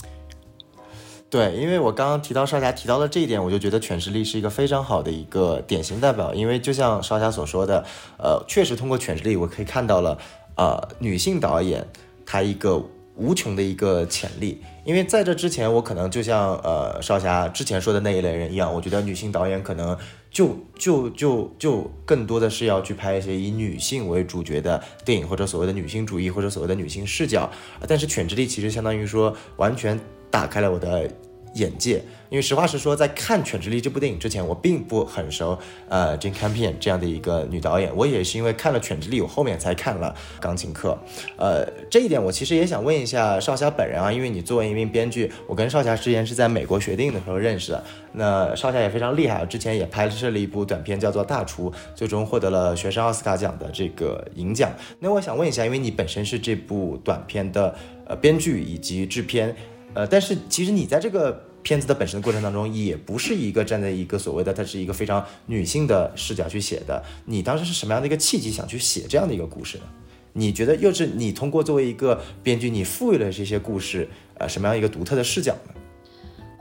[SPEAKER 3] 对，因为我刚刚提到少侠提到了这一点，我就觉得犬之力是一个非常好的一个典型代表。因为就像少侠所说的，呃，确实通过犬之力，我可以看到了，呃，女性导演她一个无穷的一个潜力。因为在这之前，我可能就像呃少侠之前说的那一类人一样，我觉得女性导演可能就就就就更多的是要去拍一些以女性为主角的电影，或者所谓的女性主义，或者所谓的女性视角。但是犬之力其实相当于说完全打开了我的眼界。因为实话实说，在看《犬之力》这部电影之前，我并不很熟呃 Jane Campion 这样的一个女导演。我也是因为看了《犬之力》，我后面才看了《钢琴课》。呃，这一点我其实也想问一下少侠本人啊，因为你作为一名编剧，我跟少侠之前是在美国学电影的时候认识的。那少侠也非常厉害，之前也拍摄了一部短片叫做《大厨》，最终获得了学生奥斯卡奖的这个银奖。那我想问一下，因为你本身是这部短片的呃编剧以及制片，呃，但是其实你在这个片子的本身的过程当中，也不是一个站在一个所谓的它是一个非常女性的视角去写的。你当时是什么样的一个契机想去写这样的一个故事呢？你觉得又是你通过作为一个编剧，你赋予了这些故事呃什么样一个独特的视角呢？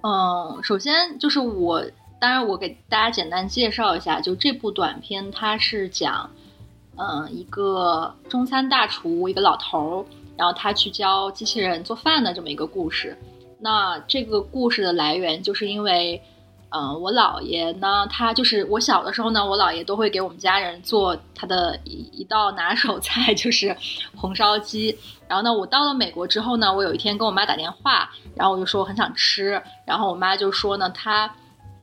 [SPEAKER 1] 嗯，首先就是我，当然我给大家简单介绍一下，就这部短片，它是讲，嗯，一个中餐大厨，一个老头儿，然后他去教机器人做饭的这么一个故事。那这个故事的来源，就是因为，嗯，我姥爷呢，他就是我小的时候呢，我姥爷都会给我们家人做他的一一道拿手菜，就是红烧鸡。然后呢，我到了美国之后呢，我有一天跟我妈打电话，然后我就说我很想吃，然后我妈就说呢，她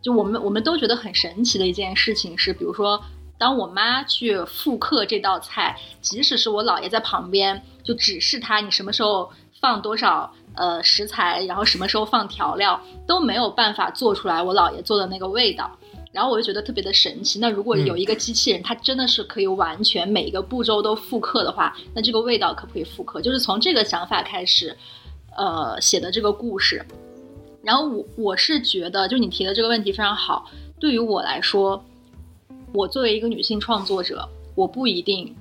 [SPEAKER 1] 就我们我们都觉得很神奇的一件事情是，比如说当我妈去复刻这道菜，即使是我姥爷在旁边就指示他你什么时候放多少呃食材，然后什么时候放调料，都没有办法做出来我姥爷做的那个味道。然后我就觉得特别的神奇。那如果有一个机器人，它真的是可以完全每一个步骤都复刻的话，那这个味道可不可以复刻？就是从这个想法开始，呃，写的这个故事。然后我我是觉得，就你提的这个问题非常好。对于我来说，我作为一个女性创作者，我不一定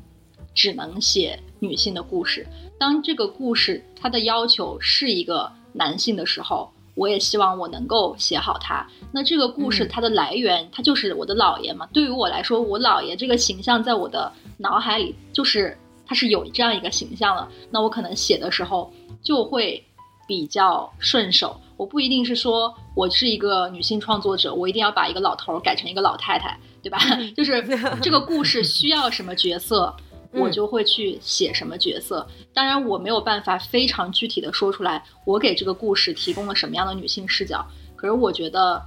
[SPEAKER 1] 只能写女性的故事。当这个故事它的要求是一个男性的时候，我也希望我能够写好它。那这个故事
[SPEAKER 2] 嗯
[SPEAKER 1] 它的来源，它就是我的姥爷嘛。对于我来说，我姥爷这个形象在我的脑海里就是它是有这样一个形象了。那我可能写的时候就会比较顺手。我不一定是说我是一个女性创作者，我一定要把一个老头儿改成一个老太太，对吧？就是 [laughs] 这个故事需要什么角色，我就会去写什么角色。当然，我没有办法非常具体的说出来，我给这个故事提供了什么样的女性视角。可是我觉得，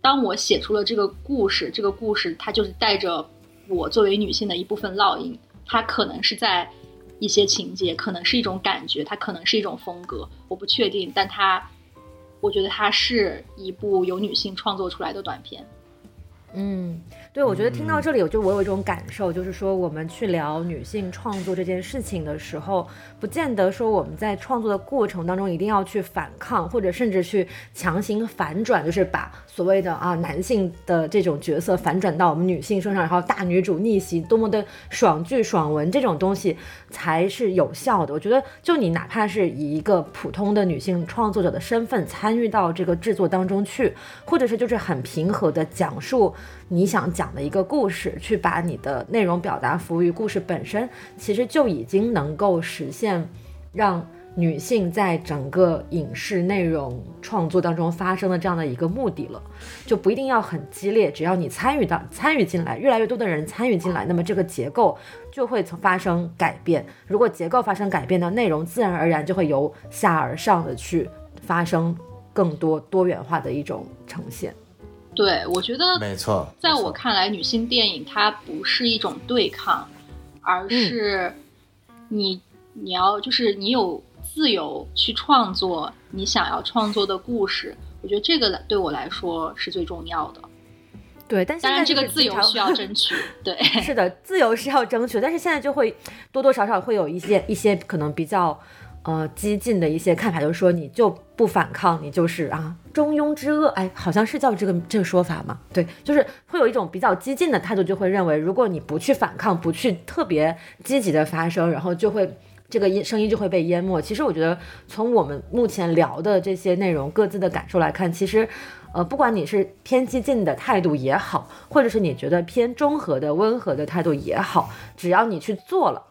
[SPEAKER 1] 当我写出了这个故事，这个故事它就是带着我作为女性的一部分烙印，它可能是在一些情节，可能是一种感觉，它可能是一种风格，我不确定，但它，我觉得它是一部由女性创作出来的短片。
[SPEAKER 2] 嗯，对，我觉得听到这里，我就我有一种感受，就是说我们去聊女性创作这件事情的时候，不见得说我们在创作的过程当中一定要去反抗，或者甚至去强行反转，就是把所谓的啊男性的这种角色反转到我们女性身上，然后大女主逆袭，多么的爽剧爽文这种东西才是有效的。我觉得，就你哪怕是以一个普通的女性创作者的身份参与到这个制作当中去，或者是就是很平和的讲述。你想讲讲的一个故事，去把你的内容表达服务于故事本身，其实就已经能够实现让女性在整个影视内容创作当中发生的这样的一个目的了。就不一定要很激烈，只要你参与到参与进来，越来越多的人参与进来，那么这个结构就会从发生改变。如果结构发生改变呢，内容自然而然就会由下而上的去发生更多多元化的一种呈现。
[SPEAKER 1] 对，我觉得
[SPEAKER 3] 没错，
[SPEAKER 1] 在我看来，女性电影它不是一种对抗，而是你你要就是你有自由去创作你想要创作的故事。我觉得这个对我来说是最重要的。
[SPEAKER 2] 对，但现在
[SPEAKER 1] 当然这个自由需要争取。[laughs] 对，
[SPEAKER 2] 是的，自由是要争取，但是现在就会多多少少会有一些一些可能比较呃激进的一些看法，就是说你就不反抗，你就是啊中庸之恶，哎，好像是叫这个这个说法嘛？对，就是会有一种比较激进的态度，就会认为如果你不去反抗，不去特别积极的发声，然后就会。这个音声音就会被淹没。其实我觉得，从我们目前聊的这些内容各自的感受来看，其实，呃，不管你是偏激进的态度也好，或者是你觉得偏中和的温和的态度也好，只要你去做了，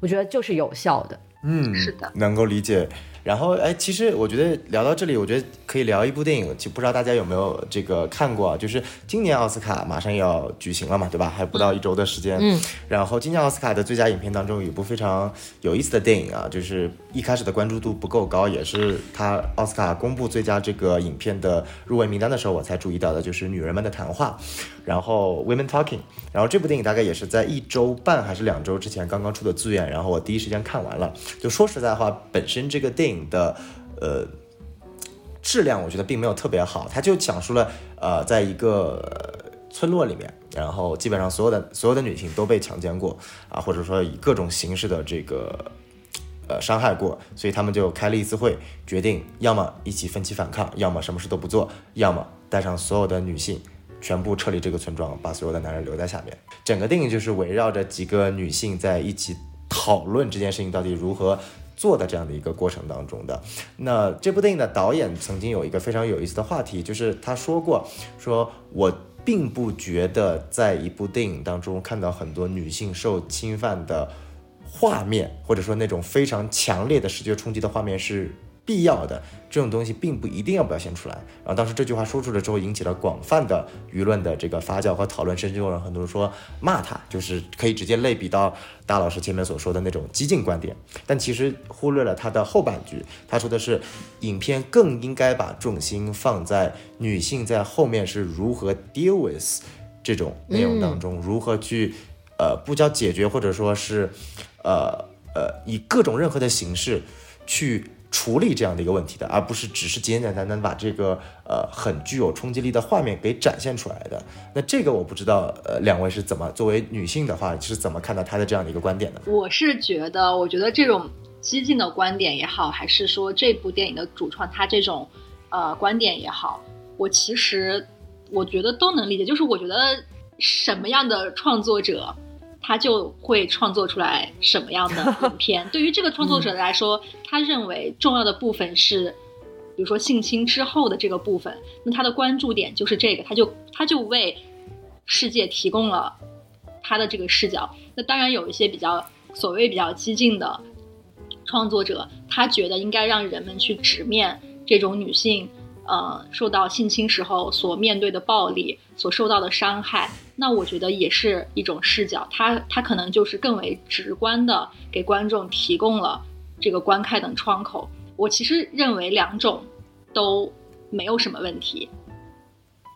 [SPEAKER 2] 我觉得就是有效的。
[SPEAKER 3] 嗯，
[SPEAKER 1] 是的
[SPEAKER 3] 能够理解。然后，哎，其实我觉得聊到这里，我觉得可以聊一部电影，就不知道大家有没有这个看过啊？就是今年奥斯卡马上要举行了嘛，对吧？还不到一周的时间。
[SPEAKER 2] 嗯。
[SPEAKER 3] 然后今年奥斯卡的最佳影片当中有一部非常有意思的电影啊，就是一开始的关注度不够高，也是他奥斯卡公布最佳这个影片的入围名单的时候我才注意到的，就是《女人们的谈话》，然后 Women Talking。然后这部电影大概也是在一周半还是两周之前刚刚出的资源，然后我第一时间看完了。就说实在话，本身这个电影的呃质量，我觉得并没有特别好。它就讲述了呃，在一个村落里面，然后基本上所有的所有的女性都被强奸过啊，或者说以各种形式的这个呃伤害过，所以他们就开了一次会，决定要么一起奋起反抗，要么什么事都不做，要么带上所有的女性。全部撤离这个村庄，把所有的男人留在下面。整个电影就是围绕着几个女性在一起讨论这件事情到底如何做的这样的一个过程当中的。那这部电影的导演曾经有一个非常有意思的话题，就是他说过，说我并不觉得在一部电影当中看到很多女性受侵犯的画面，或者说那种非常强烈的视觉冲击的画面是。必要的这种东西并不一定要表现出来。然后当时这句话说出来之后，引起了广泛的舆论的这个发酵和讨论，甚至有人很多人说骂他，就是可以直接类比到大老师前面所说的那种激进观点。但其实忽略了他的后半句，他说的是，影片更应该把重心放在女性在后面是如何 deal with 这种内容当中，如何去呃不叫解决，或者说是呃呃以各种任何的形式去。处理这样的一个问题的，而不是只是简简单单把这个呃很具有冲击力的画面给展现出来的。那这个我不知道，呃，两位是怎么作为女性的话是怎么看到他的这样的一个观点的？
[SPEAKER 1] 我是觉得，我觉得这种激进的观点也好，还是说这部电影的主创他这种呃观点也好，我其实我觉得都能理解。就是我觉得什么样的创作者。他就会创作出来什么样的影片。[laughs] 对于这个创作者来说，他认为重要的部分是，比如说性侵之后的这个部分，那他的关注点就是这个，他就他就为世界提供了他的这个视角。那当然有一些比较所谓比较激进的创作者，他觉得应该让人们去直面这种女性呃受到性侵时候所面对的暴力，所受到的伤害。那我觉得也是一种视角，它它可能就是更为直观的给观众提供了这个观看的窗口。我其实认为两种都没有什么问题。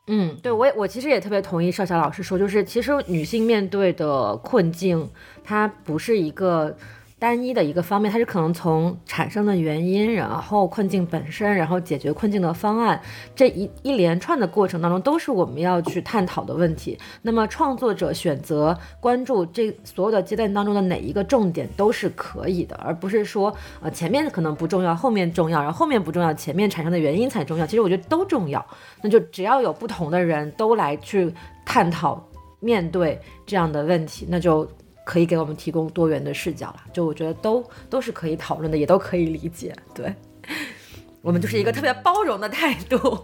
[SPEAKER 2] 嗯，对我也我其实也特别同意少霞老师说，就是其实女性面对的困境，它不是一个。单一的一个方面，它是可能从产生的原因，然后困境本身，然后解决困境的方案，这一一连串的过程当中，都是我们要去探讨的问题。那么创作者选择关注这所有的阶段当中的哪一个重点都是可以的，而不是说呃前面可能不重要，后面重要，然后后面不重要，前面产生的原因才重要。其实我觉得都重要。那就只要有不同的人都来去探讨面对这样的问题，那就。可以给我们提供多元的视角了，就我觉得都都是可以讨论的，也都可以理解。对，[laughs] 我们就是一个特别包容的态度。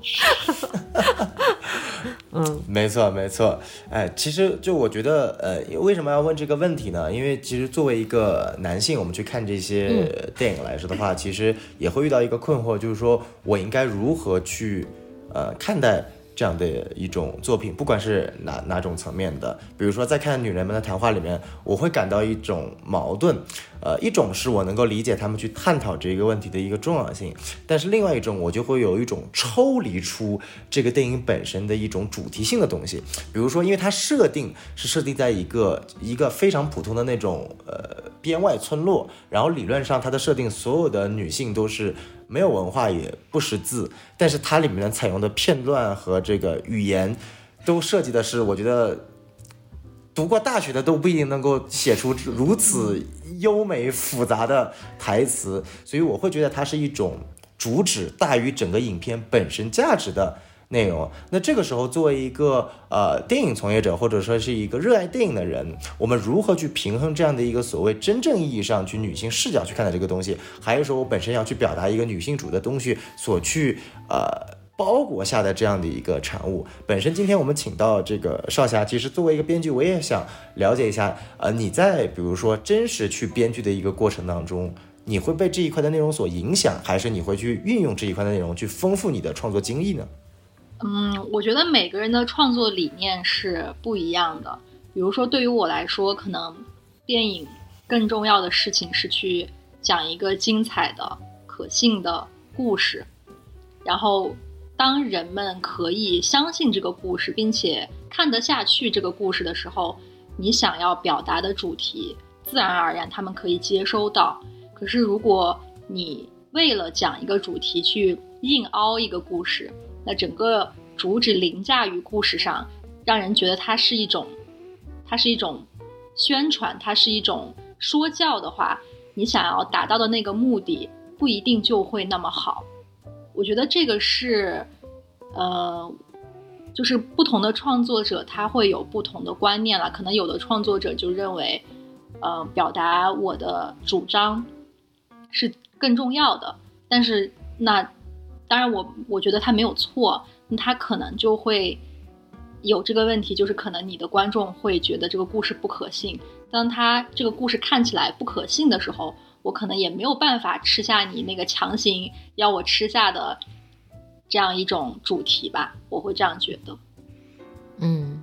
[SPEAKER 2] [laughs] 嗯，
[SPEAKER 3] 没错没错。哎，其实就我觉得，呃，为什么要问这个问题呢？因为其实作为一个男性，我们去看这些电影来说的话，其实也会遇到一个困惑，就是说我应该如何去呃看待。这样的一种作品，不管是哪哪种层面的，比如说在看女人们的谈话里面，我会感到一种矛盾，呃，一种是我能够理解他们去探讨这个问题的一个重要性，但是另外一种我就会有一种抽离出这个电影本身的一种主题性的东西，比如说，因为它设定是设定在一个一个非常普通的那种呃边外村落，然后理论上它的设定所有的女性都是。没有文化也不识字，但是它里面采用的片段和这个语言，都设计的是，我觉得读过大学的都不一定能够写出如此优美复杂的台词，所以我会觉得它是一种主旨大于整个影片本身价值的。内容，那这个时候作为一个呃电影从业者，或者说是一个热爱电影的人，我们如何去平衡这样的一个所谓真正意义上去女性视角去看待这个东西，还是说我本身要去表达一个女性主的东西所去呃包裹下的这样的一个产物？本身今天我们请到这个少侠，其实作为一个编剧，我也想了解一下，呃，你在比如说真实去编剧的一个过程当中，你会被这一块的内容所影响，还是你会去运用这一块的内容去丰富你的创作经历呢？
[SPEAKER 1] 嗯，我觉得每个人的创作理念是不一样的。比如说，对于我来说，可能电影更重要的事情是去讲一个精彩的、可信的故事。然后，当人们可以相信这个故事，并且看得下去这个故事的时候，你想要表达的主题，自然而然他们可以接收到。可是，如果你为了讲一个主题去硬凹一个故事，那整个主旨凌驾于故事上，让人觉得它是一种，它是一种宣传，它是一种说教的话，你想要达到的那个目的不一定就会那么好。我觉得这个是，呃，就是不同的创作者他会有不同的观念了。可能有的创作者就认为，呃，表达我的主张是更重要的，但是那。当然，我我觉得他没有错，他可能就会有这个问题，就是可能你的观众会觉得这个故事不可信。当他这个故事看起来不可信的时候，我可能也没有办法吃下你那个强行要我吃下的这样一种主题吧，我会这样觉得。
[SPEAKER 2] 嗯。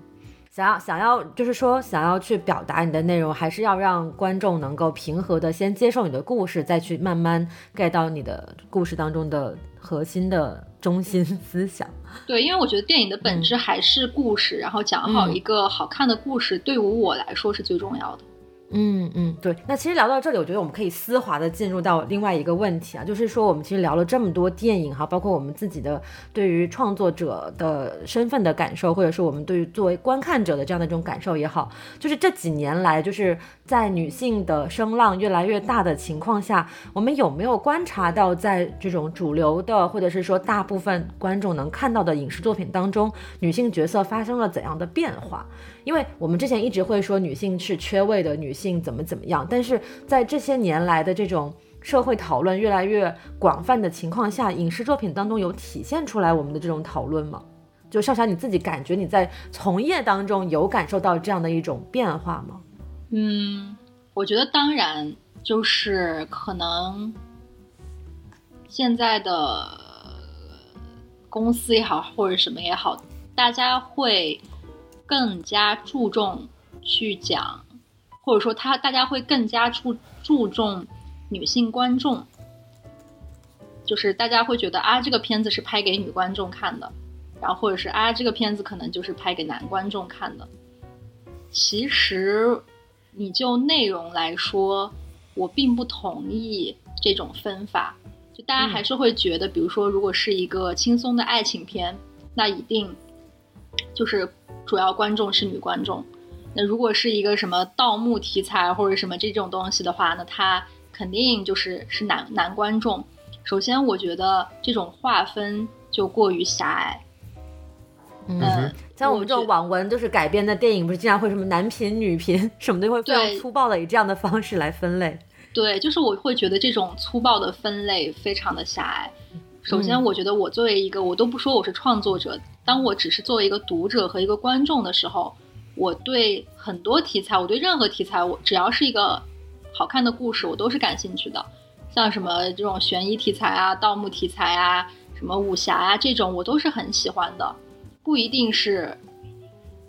[SPEAKER 2] 想要想要就是说想要去表达你的内容，还是要让观众能够平和的先接受你的故事，再去慢慢 get 到你的故事当中的核心的中心 [laughs] 思想。
[SPEAKER 1] 对，因为我觉得电影的本质还是故事，然后讲好一个好看的故事，对于我来说是最重要的。
[SPEAKER 2] 嗯嗯，对。那其实聊到这里，我觉得我们可以丝滑的进入到另外一个问题啊，就是说我们其实聊了这么多电影哈，包括我们自己的对于创作者的身份的感受，或者是我们对于作为观看者的这样的一种感受也好，就是这几年来，就是在女性的声浪越来越大的情况下，我们有没有观察到，在这种主流的或者是说大部分观众能看到的影视作品当中，女性角色发生了怎样的变化？因为我们之前一直会说女性是缺位的，女性怎么怎么样，但是在这些年来的这种社会讨论越来越广泛的情况下，影视作品当中有体现出来我们的这种讨论吗？就少霞你自己感觉你在从业当中有感受到这样的一种变化吗？
[SPEAKER 1] 嗯，我觉得当然，就是可能现在的公司也好或者什么也好，大家会。更加注重去讲，或者说他大家会更加注注重女性观众，就是大家会觉得啊这个片子是拍给女观众看的，然后或者是啊这个片子可能就是拍给男观众看的。其实你就内容来说，我并不同意这种分法，就大家还是会觉得，比如说如果是一个轻松的爱情片，那一定就是。主要观众是女观众，那如果是一个什么盗墓题材或者什么这种东西的话，那它肯定就是是男男观众。首先，我觉得这种划分就过于狭隘。
[SPEAKER 2] 嗯，像我们这种网文就是改编的电影，不是经常会什么男频、女频什么的，会非常粗暴的以这样的方式来分类。
[SPEAKER 1] 对，就是我会觉得这种粗暴的分类非常的狭隘。首先，我觉得我作为一个，我都不说我是创作者。当我只是作为一个读者和一个观众的时候，我对很多题材，我对任何题材，我只要是一个好看的故事，我都是感兴趣的。像什么这种悬疑题材啊、盗墓题材啊、什么武侠啊这种，我都是很喜欢的。不一定是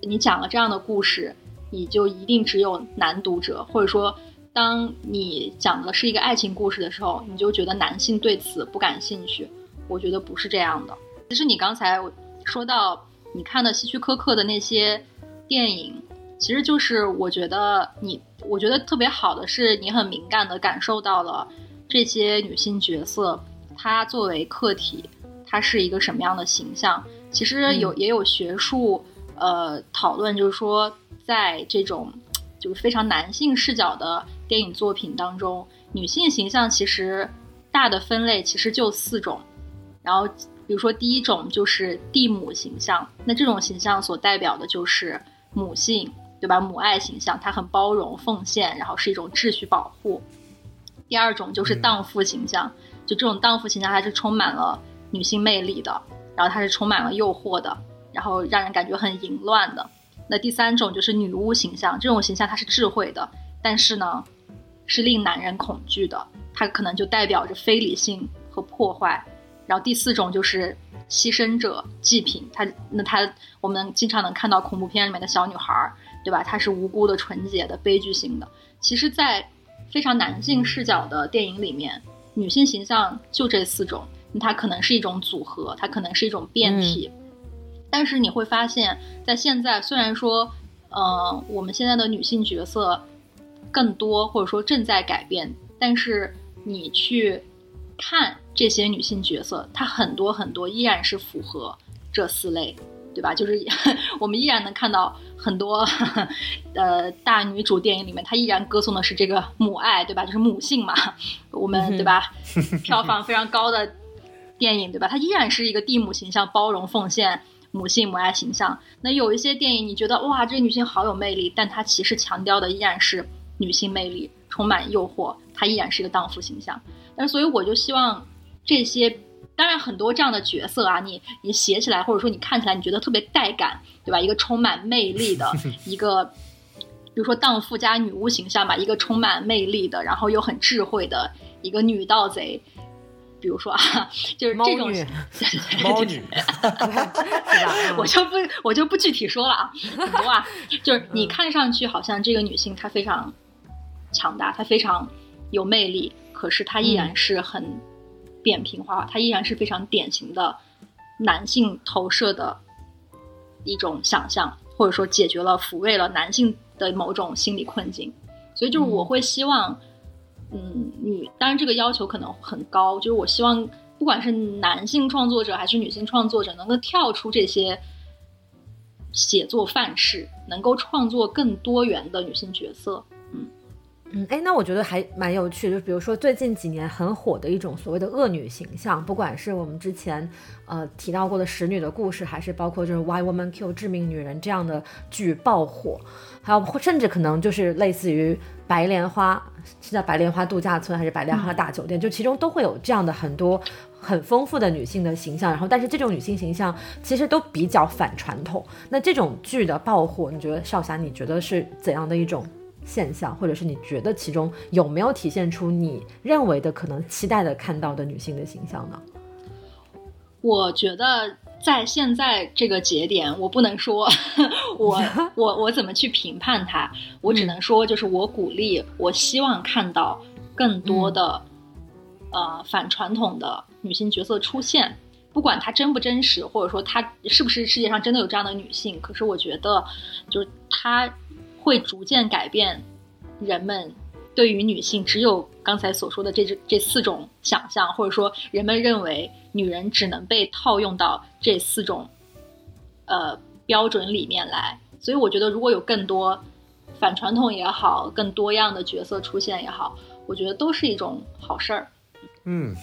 [SPEAKER 1] 你讲了这样的故事，你就一定只有男读者，或者说，当你讲的是一个爱情故事的时候，你就觉得男性对此不感兴趣。我觉得不是这样的。其实你刚才。说到你看的希区柯克的那些电影，其实就是我觉得你，我觉得特别好的是，你很敏感的感受到了这些女性角色她作为客体，她是一个什么样的形象？其实有、也有学术呃讨论，就是说在这种就是非常男性视角的电影作品当中，女性形象其实大的分类其实就四种，然后比如说第一种就是地母形象，那这种形象所代表的就是母性，对吧？母爱形象，它很包容、奉献，然后是一种秩序保护。第二种就是荡妇形象，就这种荡妇形象，还是充满了女性魅力的，然后它是充满了诱惑的，然后让人感觉很淫乱的。那第三种就是女巫形象，这种形象它是智慧的，但是呢，是令男人恐惧的，它可能就代表着非理性和破坏。然后第四种就是牺牲者、祭品，它那它我们经常能看到恐怖片里面的小女孩，对吧？她是无辜的、纯洁的、悲剧性的。其实，在非常男性视角的电影里面，女性形象就这四种，它可能是一种组合，它可能是一种变体。但是你会发现，在现在虽然说，呃，我们现在的女性角色更多，或者说正在改变，但是你去看这些女性角色，她很多很多依然是符合这四类，对吧？就是 [laughs] 我们依然能看到很多呃大女主电影里面，她依然歌颂的是这个母爱，对吧？就是母性嘛，我们对吧？票房非常高的电影，对吧？它依然是一个地母形象，包容奉献。母性母爱形象，那有一些电影你觉得哇，这个女性好有魅力，但她其实强调的依然是女性魅力，充满诱惑，她依然是一个荡妇形象。但所以我就希望这些，当然很多这样的角色啊，你你写起来或者说你看起来你觉得特别带感，对吧？一个充满魅力的 [laughs] 一个，比如说荡妇加女巫形象吧，一个充满魅力的，然后又很智慧的一个女盗贼。比如说啊，[laughs] 就是这种
[SPEAKER 3] 猫女，[laughs] [laughs]
[SPEAKER 1] 我就不我就不具体说了啊，很多啊，就是你看上去好像这个女性她非常强大，她非常有魅力，可是她依然是很扁平化，她依然是非常典型的男性投射的一种想象，或者说解决了抚慰了男性的某种心理困境，所以就是我会希望。嗯，嗯女当然这个要求可能很高，就是我希望不管是男性创作者还是女性创作者，能够跳出这些写作范式，能够创作更多元的女性角色。嗯
[SPEAKER 2] 嗯，哎，那我觉得还蛮有趣的，就比如说最近几年很火的一种所谓的恶女形象，不管是我们之前呃提到过的《使女的故事》，还是包括就是《Why Woman Kill》致命女人这样的剧爆火，还有甚至可能就是类似于。白莲花是叫白莲花度假村还是白莲花大酒店？就其中都会有这样的很多很丰富的女性的形象，然后但是这种女性形象其实都比较反传统。那这种剧的爆火，你觉得少侠你觉得是怎样的一种现象，或者是你觉得其中有没有体现出你认为的可能期待的看到的女性的形象呢？
[SPEAKER 1] 我觉得。在现在这个节点，我不能说，[laughs] 我我我怎么去评判它？我只能说，就是我鼓励，我希望看到更多的呃反传统的女性角色出现，不管她真不真实，或者说她是不是世界上真的有这样的女性。可是我觉得，就是她会逐渐改变人们。对于女性，只有刚才所说的这这这四种想象，或者说人们认为女人只能被套用到这四种呃标准里面来。所以我觉得，如果有更多反传统也好，更多样的角色出现也好，我觉得都是一种好事儿。
[SPEAKER 3] 嗯。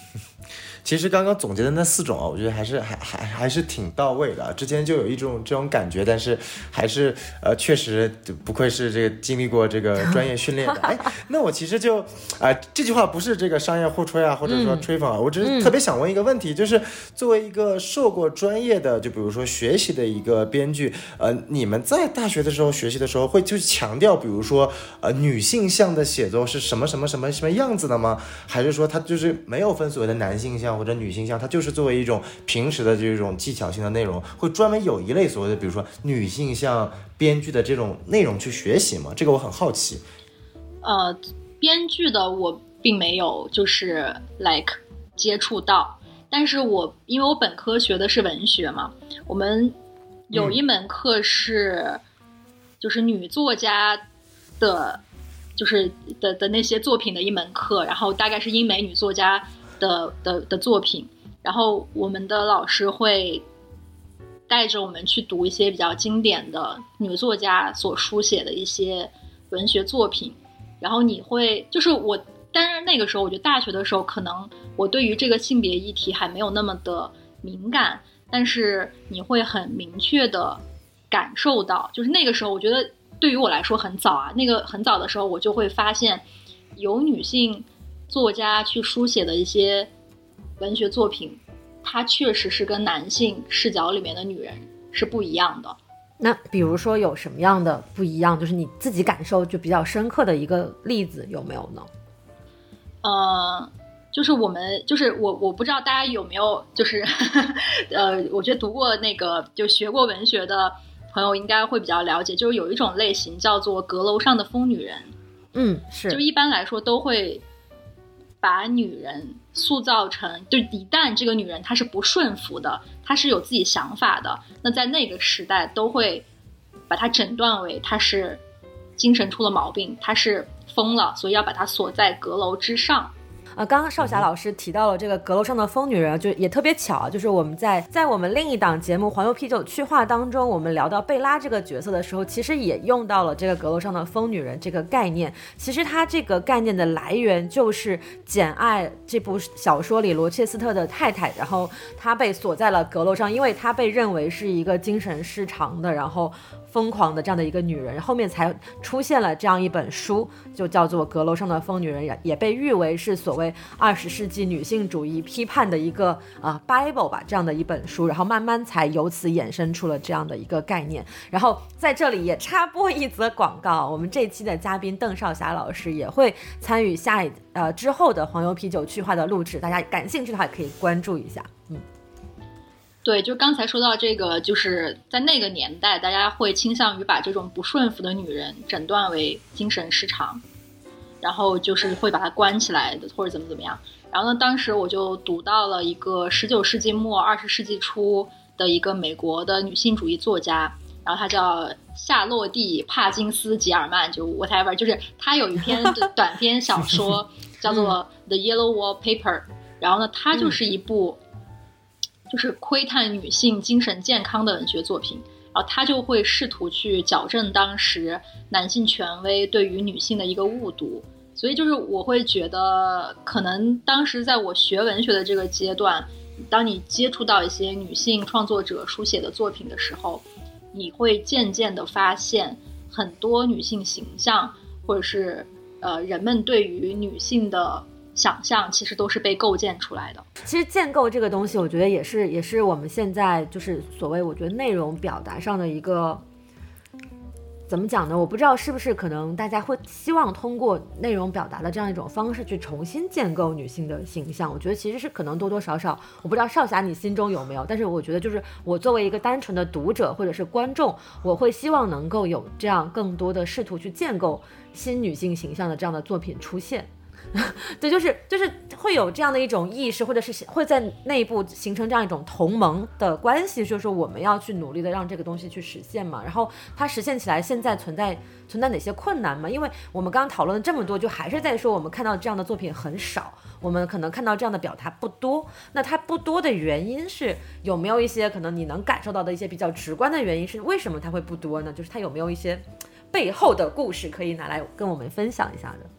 [SPEAKER 3] 其实刚刚总结的那四种啊，我觉得还是还还还是挺到位的。之前就有一种这种感觉，但是还是呃，确实不愧是这个经历过这个 [laughs] 专业训练的。哎，那我其实就啊，这句话不是这个商业互吹啊，或者说吹捧啊，我只是特别想问一个问题，就是作为一个受过专业的，就比如说学习的一个编剧，呃，你们在大学的时候学习的时候，会就强调，比如说呃，女性向的写作是什么什么什么什么样子的吗？还是说它就是没有分所谓的男性向？或者女性向，它就是作为一种平时的这种技巧性的内容，会专门有一类所谓的，比如说女性向编剧的这种内容去学习吗？这个我很好奇。
[SPEAKER 1] 呃，编剧的我并没有就是 like 接触到，但是我因为我本科学的是文学嘛，我们有一门课是就是女作家的，就是的的那些作品的一门课，然后大概是英美女作家。的的的作品，然后我们的老师会带着我们去读一些比较经典的女作家所书写的一些文学作品，然后你会就是我，但是那个时候我觉得大学的时候，可能我对于这个性别议题还没有那么的敏感，但是你会很明确的感受到，就是那个时候我觉得对于我来说很早啊，那个很早的时候我就会发现有女性作家去书写的一些文学作品。它确实是跟男性视角里面的女人是不一样的。
[SPEAKER 2] 那比如说有什么样的不一样？就是你自己感受就比较深刻的一个例子有没有呢？
[SPEAKER 1] 呃，就是我们，就是我，我不知道大家有没有，就是 [laughs] 呃，我觉得读过那个就学过文学的朋友应该会比较了解，就是有一种类型叫做阁楼上的疯女人。
[SPEAKER 2] 嗯，是。
[SPEAKER 1] 就一般来说都会把女人。塑造成，就一旦这个女人她是不顺服的，她是有自己想法的，那在那个时代都会把她诊断为她是精神出了毛病，她是疯了，所以要把她锁在阁楼之上。
[SPEAKER 2] 呃，刚刚少霞老师提到了这个阁楼上的疯女人，就也特别巧，就是我们在在我们另一档节目《黄油啤酒去化》当中，我们聊到贝拉这个角色的时候，其实也用到了这个阁楼上的疯女人这个概念。其实它这个概念的来源就是《简爱》这部小说里罗切斯特的太太，然后她被锁在了阁楼上，因为她被认为是一个精神失常的，然后。疯狂的这样的一个女人，后面才出现了这样一本书，就叫做《阁楼上的疯女人》，也也被誉为是所谓二十世纪女性主义批判的一个啊 Bible 吧，这样的一本书，然后慢慢才由此衍生出了这样的一个概念。然后在这里也插播一则广告，我们这期的嘉宾邓少霞老师也会参与下一呃之后的黄油啤酒去化的录制，大家感兴趣的话可以关注一下，
[SPEAKER 1] 对，就刚才说到这个，就是在那个年代，大家会倾向于把这种不顺服的女人诊断为精神失常，然后就是会把她关起来的，或者怎么怎么样。然后呢，当时我就读到了一个十九世纪末二十世纪初的一个美国的女性主义作家，然后她叫夏洛蒂·帕金斯·吉尔曼，就 whatever，就是她有一篇 [laughs] 短篇小说叫做《The Yellow Wallpaper》，然后呢，它就是一部。就是窥探女性精神健康的文学作品，然后他就会试图去矫正当时男性权威对于女性的一个误读，所以就是我会觉得，可能当时在我学文学的这个阶段，当你接触到一些女性创作者书写的作品的时候，你会渐渐的发现很多女性形象，或者是呃人们对于女性的。想象其实都是被构建出来的。
[SPEAKER 2] 其实建构这个东西，我觉得也是，也是我们现在就是所谓，我觉得内容表达上的一个怎么讲呢？我不知道是不是可能大家会希望通过内容表达的这样一种方式去重新建构女性的形象。我觉得其实是可能多多少少，我不知道少侠你心中有没有，但是我觉得就是我作为一个单纯的读者或者是观众，我会希望能够有这样更多的试图去建构新女性形象的这样的作品出现。[laughs] 对，就是就是会有这样的一种意识，或者是会在内部形成这样一种同盟的关系，就是说我们要去努力的让这个东西去实现嘛。然后它实现起来，现在存在存在哪些困难吗？因为我们刚刚讨论了这么多，就还是在说我们看到这样的作品很少，我们可能看到这样的表达不多。那它不多的原因是有没有一些可能你能感受到的一些比较直观的原因？是为什么它会不多呢？就是它有没有一些背后的故事可以拿来跟我们分享一下的？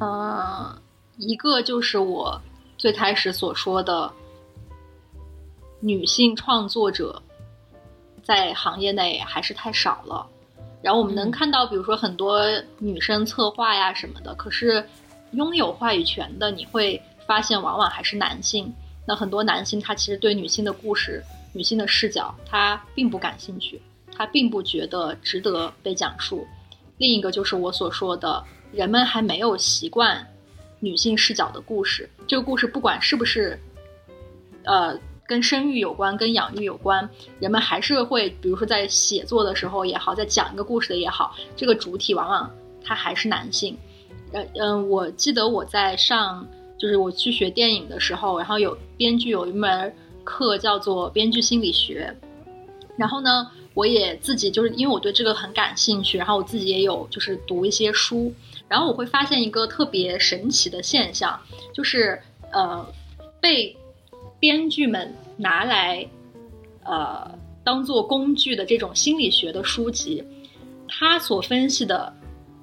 [SPEAKER 1] 嗯，一个就是我最开始所说的，女性创作者在行业内还是太少了。然后我们能看到，比如说很多女生策划呀什么的，可是拥有话语权的，你会发现往往还是男性。那很多男性他其实对女性的故事、女性的视角，他并不感兴趣，他并不觉得值得被讲述。另一个就是我所说的。人们还没有习惯女性视角的故事。这个故事不管是不是，呃，跟生育有关、跟养育有关，人们还是会，比如说在写作的时候也好，在讲一个故事的也好，这个主体往往他还是男性。呃嗯，我记得我在上，就是我去学电影的时候，然后有编剧有一门课叫做编剧心理学，然后呢，我也自己就是因为我对这个很感兴趣，然后我自己也有就是读一些书，然后我会发现一个特别神奇的现象，就是呃，被编剧们拿来呃当做工具的这种心理学的书籍，它所分析的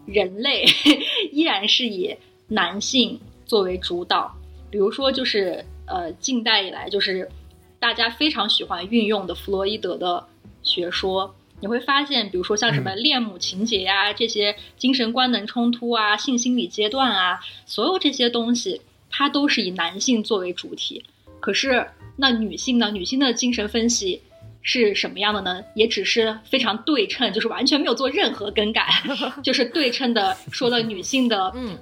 [SPEAKER 1] 人类 [laughs] 依然是以男性作为主导，比如说就是呃近代以来就是。大家非常喜欢运用的弗洛伊德的学说，你会发现，比如说像什么恋母情节呀，这些精神官能冲突啊、性心理阶段啊，所有这些东西，它都是以男性作为主体。可是那女性呢？女性的精神分析是什么样的呢？也只是非常对称，就是完全没有做任何更改，[laughs] 就是对称的说了女性的
[SPEAKER 2] 嗯。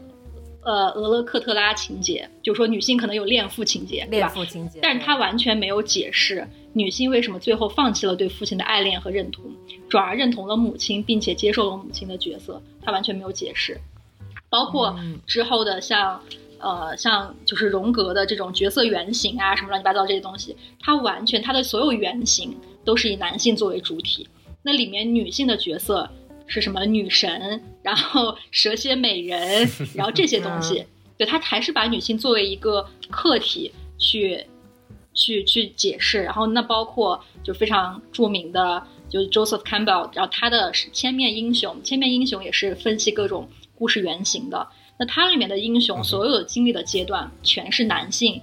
[SPEAKER 1] 呃，俄勒克特拉情节，就是说女性可能有恋父情节？
[SPEAKER 2] 恋父情节，
[SPEAKER 1] 但是他完全没有解释女性为什么最后放弃了对父亲的爱恋和认同，转而认同了母亲，并且接受了母亲的角色。他完全没有解释，包括之后的像，呃，像就是荣格的这种角色原型啊，什么乱七八糟这些东西，他完全他的所有原型都是以男性作为主体，那里面女性的角色。是什么女神，然后蛇蝎美人，[laughs] 然后这些东西，对他还是把女性作为一个客体去，去去解释。然后那包括就非常著名的，就是 Joseph Campbell，然后他的《千面英雄》，《千面英雄》也是分析各种故事原型的。那它里面的英雄所有的经历的阶段，全是男性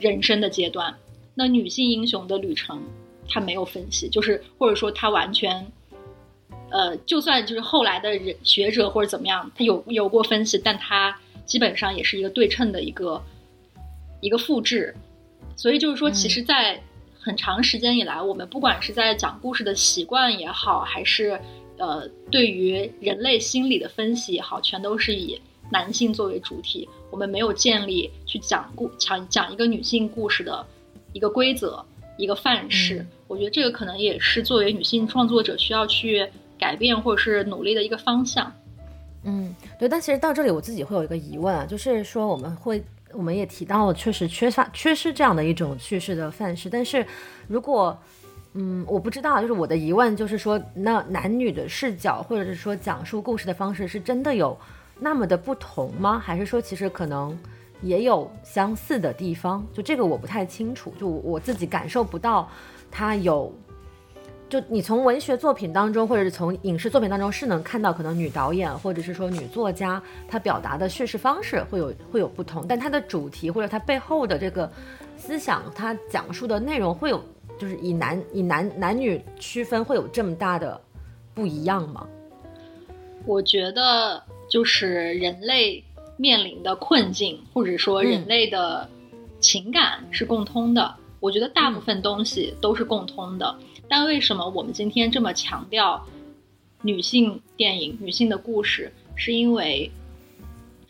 [SPEAKER 1] 人生的阶段。那女性英雄的旅程，他没有分析，就是或者说他完全。呃，就算就是后来的人学者或者怎么样，他有有过分析，但他基本上也是一个对称的一个一个复制。所以就是说，其实，在很长时间以来，我们不管是在讲故事的习惯也好，还是呃对于人类心理的分析也好，全都是以男性作为主体。我们没有建立去讲故讲讲一个女性故事的一个规则、一个范式。我觉得这个可能也是作为女性创作者需要去。改变或者是努力的一个方向，
[SPEAKER 2] 嗯，对。但其实到这里，我自己会有一个疑问啊，就是说我们会，我们也提到了，确实缺乏、缺失这样的一种叙事的范式。但是，如果，嗯，我不知道，就是我的疑问就是说，那男女的视角或者是说讲述故事的方式，是真的有那么的不同吗？还是说其实可能也有相似的地方？就这个我不太清楚，就我自己感受不到它有。就你从文学作品当中，或者是从影视作品当中，是能看到可能女导演或者是说女作家她表达的叙事方式会有会有不同，但它的主题或者它背后的这个思想，它讲述的内容会有，就是以男以男男女区分会有这么大的不一样吗？
[SPEAKER 1] 我觉得就是人类面临的困境，或者说人类的情感是共通的。我觉得大部分东西都是共通的。但为什么我们今天这么强调女性电影、女性的故事？是因为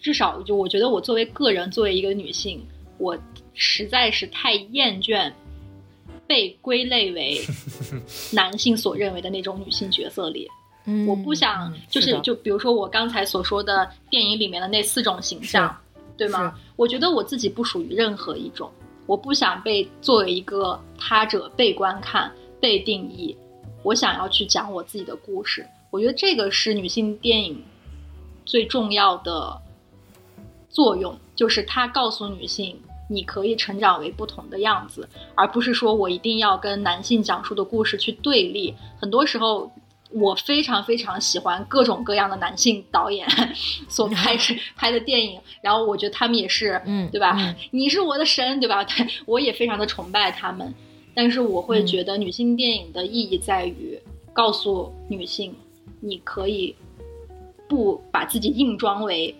[SPEAKER 1] 至少就我觉得，我作为个人，作为一个女性，我实在是太厌倦被归类为 [laughs] 男性所认为的那种女性角色里。
[SPEAKER 2] 嗯，
[SPEAKER 1] 我不想就是就比如说我刚才所说的电影里面的那四种形象，对吗？我觉得我自己不属于任何一种，我不想被作为一个他者被观看。被定义，我想要去讲我自己的故事。我觉得这个是女性电影最重要的作用，就是它告诉女性，你可以成长为不同的样子，而不是说我一定要跟男性讲述的故事去对立。很多时候，我非常非常喜欢各种各样的男性导演 [laughs] 所拍 [laughs] 拍的电影，然后我觉得他们也是，
[SPEAKER 2] 嗯，
[SPEAKER 1] 对吧？你是我的神，对吧？对，[laughs] 我也非常的崇拜他们。但是我会觉得女性电影的意义在于告诉女性，你可以不把自己硬装为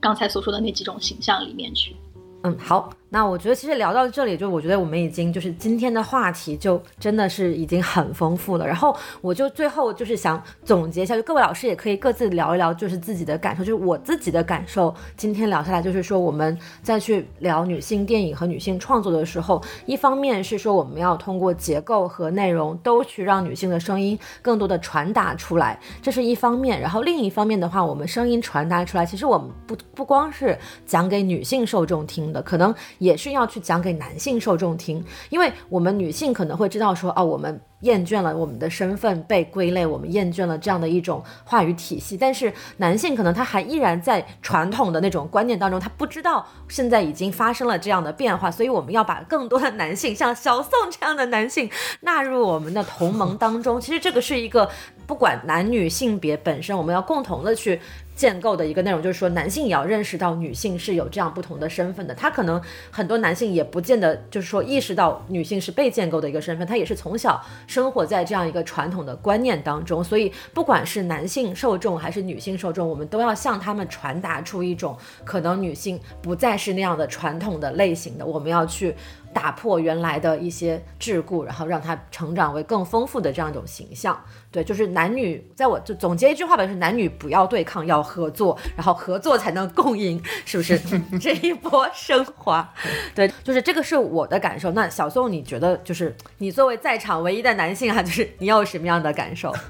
[SPEAKER 1] 刚才所说的那几种形象里面去。
[SPEAKER 2] 嗯，好。那我觉得其实聊到这里，就我觉得我们已经就是今天的话题就真的是已经很丰富了。然后我就最后就是想总结一下，就各位老师也可以各自聊一聊，就是自己的感受，就是我自己的感受。今天聊下来，就是说我们再去聊女性电影和女性创作的时候，一方面是说我们要通过结构和内容都去让女性的声音更多的传达出来，这是一方面。然后另一方面的话，我们声音传达出来，其实我们不不光是讲给女性受众听的，可能。也是要去讲给男性受众听，因为我们女性可能会知道说，哦，我们厌倦了我们的身份被归类，我们厌倦了这样的一种话语体系。但是男性可能他还依然在传统的那种观念当中，他不知道现在已经发生了这样的变化，所以我们要把更多的男性，像小宋这样的男性纳入我们的同盟当中。其实这个是一个不管男女性别本身，我们要共同的去。建构的一个内容就是说，男性也要认识到女性是有这样不同的身份的。他可能很多男性也不见得就是说意识到女性是被建构的一个身份，他也是从小生活在这样一个传统的观念当中。所以，不管是男性受众还是女性受众，我们都要向他们传达出一种可能女性不再是那样的传统的类型的，我们要去。打破原来的一些桎梏，然后让他成长为更丰富的这样一种形象。对，就是男女，在我就总结一句话吧，就是男女不要对抗，要合作，然后合作才能共赢，是不是？[laughs] 这一波升华，对，就是这个是我的感受。那小宋，你觉得就是你作为在场唯一的男性啊，就是你有什么样的感受？[laughs]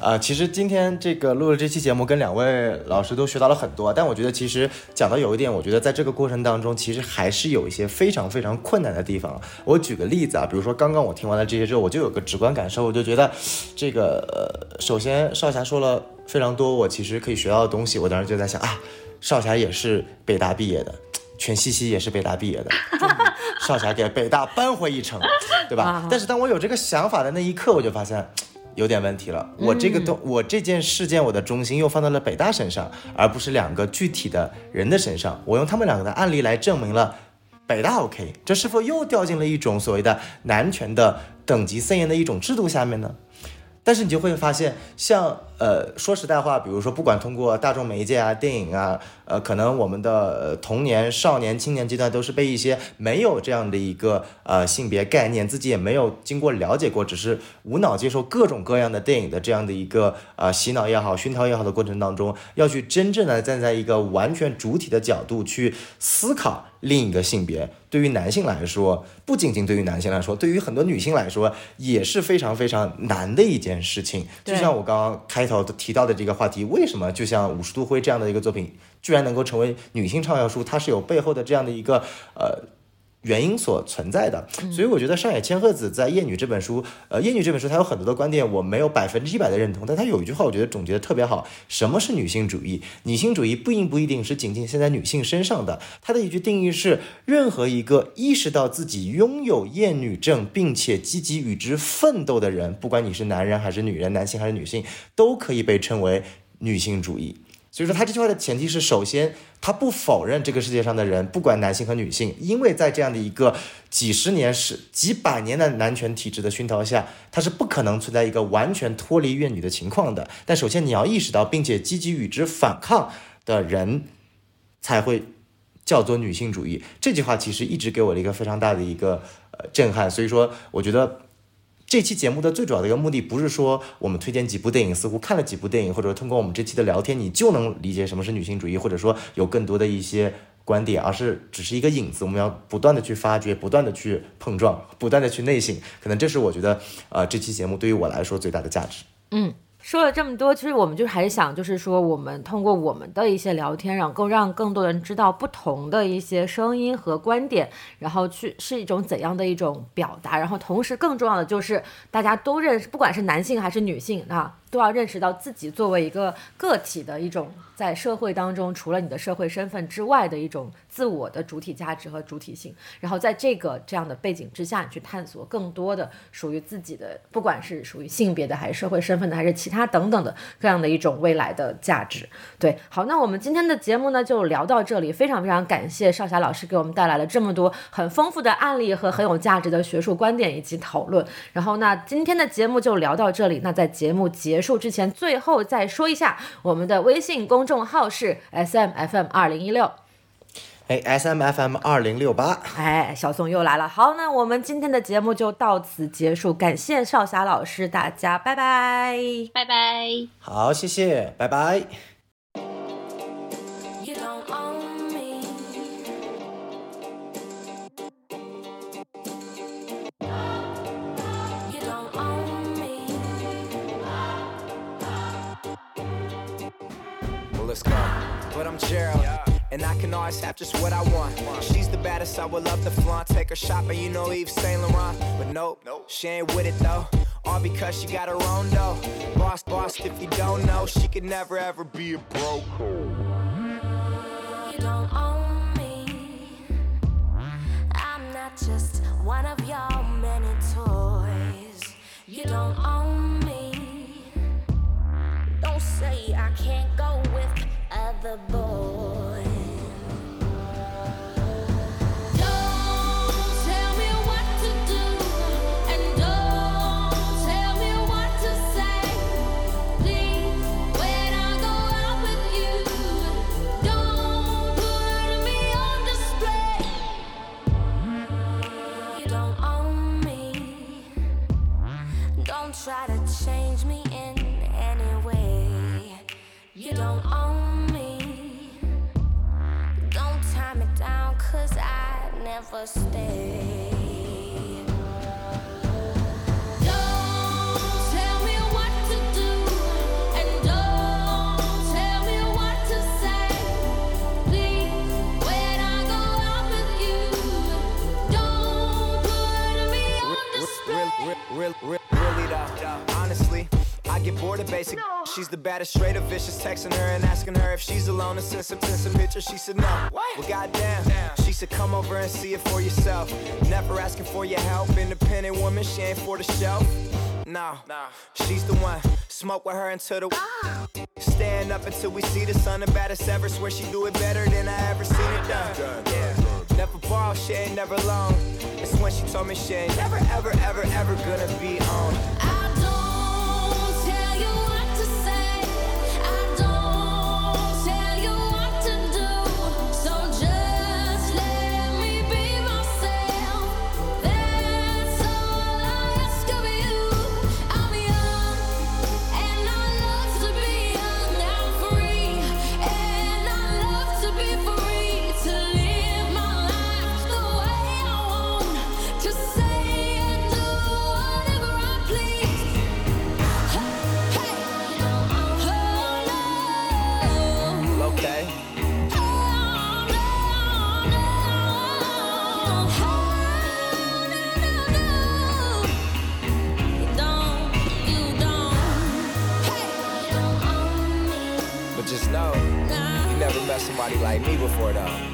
[SPEAKER 3] 啊，其实今天这个录了这期节目，跟两位老师都学到了很多。但我觉得，其实讲到有一点，我觉得在这个过程当中，其实还是有一些非常非常困难的地方。我举个例子啊，比如说刚刚我听完了这些之后，我就有个直观感受，我就觉得，这个呃，首先少侠说了非常多，我其实可以学到的东西。我当时就在想啊，少侠也是北大毕业的，[laughs] 全西西也是北大毕业的，[laughs] 少侠给北大扳回一城，对吧？[laughs] 但是当我有这个想法的那一刻，我就发现。有点问题了，我这个东，我这件事件，我的中心又放到了北大身上，而不是两个具体的人的身上。我用他们两个的案例来证明了北大 OK，这是否又掉进了一种所谓的男权的等级森严的一种制度下面呢？但是你就会发现，像呃说实在话，比如说不管通过大众媒介啊、电影啊，呃，可能我们的童年、少年、青年阶段都是被一些没有这样的一个呃性别概念，自己也没有经过了解过，只是无脑接受各种各样的电影的这样的一个呃洗脑也好、熏陶也好的过程当中，要去真正的站在一个完全主体的角度去思考。另一个性别对于男性来说，不仅仅对于男性来说，对于很多女性来说也是非常非常难的一件事情。就像我刚刚开提到的这个话题，为什么就像五十度灰这样的一个作品，居然能够成为女性畅销书？它是有背后的这样的一个呃。原因所存在的，所以我觉得上野千鹤子在《厌女》这本书，呃，《厌女》这本书，它有很多的观点，我没有百分之一百的认同，但它有一句话，我觉得总结的特别好。什么是女性主义？女性主义不应不一定是仅仅现在女性身上的，它的一句定义是：任何一个意识到自己拥有厌女症，并且积极与之奋斗的人，不管你是男人还是女人，男性还是女性，都可以被称为女性主义。所以说，他这句话的前提是，首先他不否认这个世界上的人，不管男性和女性，因为在这样的一个几十年、是几百年的男权体制的熏陶下，他是不可能存在一个完全脱离怨女的情况的。但首先你要意识到，并且积极与之反抗的人，才会叫做女性主义。这句话其实一直给我了一个非常大的一个呃震撼。所以说，我觉得。这期节目的最主要的一个目的，不是说我们推荐几部电影，似乎看了几部电影，或者通过我们这期的聊天，你就能理解什么是女性主义，或者说有更多的一些观点，而是只是一个影子。我们要不断的去发掘，不断的去碰撞，不断的去内省。可能这是我觉得，呃，这期节目对于我来说最大的价值。
[SPEAKER 2] 嗯。说了这么多，其实我们就还是想，就是说，我们通过我们的一些聊天，然后让更多人知道不同的一些声音和观点，然后去是一种怎样的一种表达，然后同时更重要的就是大家都认识，不管是男性还是女性啊。都要认识到自己作为一个个体的一种在社会当中，除了你的社会身份之外的一种自我的主体价值和主体性。然后在这个这样的背景之下，你去探索更多的属于自己的，不管是属于性别的，还是社会身份的，还是其他等等的这样的一种未来的价值。对，好，那我们今天的节目呢就聊到这里，非常非常感谢少霞老师给我们带来了这么多很丰富的案例和很有价值的学术观点以及讨论。然后那今天的节目就聊到这里，那在节目结。结束之前，最后再说一下，我们的微信公众号是 S M F M 二零一六，
[SPEAKER 3] 哎，S M F M 二零六八，
[SPEAKER 2] 哎，小宋又来了。好，那我们今天的节目就到此结束，感谢少侠老师，大家拜拜，
[SPEAKER 1] 拜拜。
[SPEAKER 3] 好，谢谢，拜拜。Let's. But I'm Gerald.
[SPEAKER 4] And I can always have just what I want. She's the baddest, I would love to flaunt. Take her shopping, you know Yves Saint Laurent. But nope, she ain't with it though. All because she got her own dough. Boss, boss, if you don't know, she could never ever be a broke.
[SPEAKER 5] You don't own me. I'm not just one of your many toys. You don't own me. Don't say I can't go with
[SPEAKER 4] another boy. The baddest, straight up vicious. Texting her and asking her if she's alone and send some, send some pictures. She said no. What? Well, goddamn. She said come over and see it for yourself. Never asking for your help. Independent woman, she ain't for the show. No, she's the one. Smoke with her until the. Ah. Stand up until we see the sun. The baddest ever. Swear she do it better than I ever seen it done. Yeah. Never ball, she ain't never alone. It's when she told me she ain't never, ever, ever, ever gonna be on. Like me before though.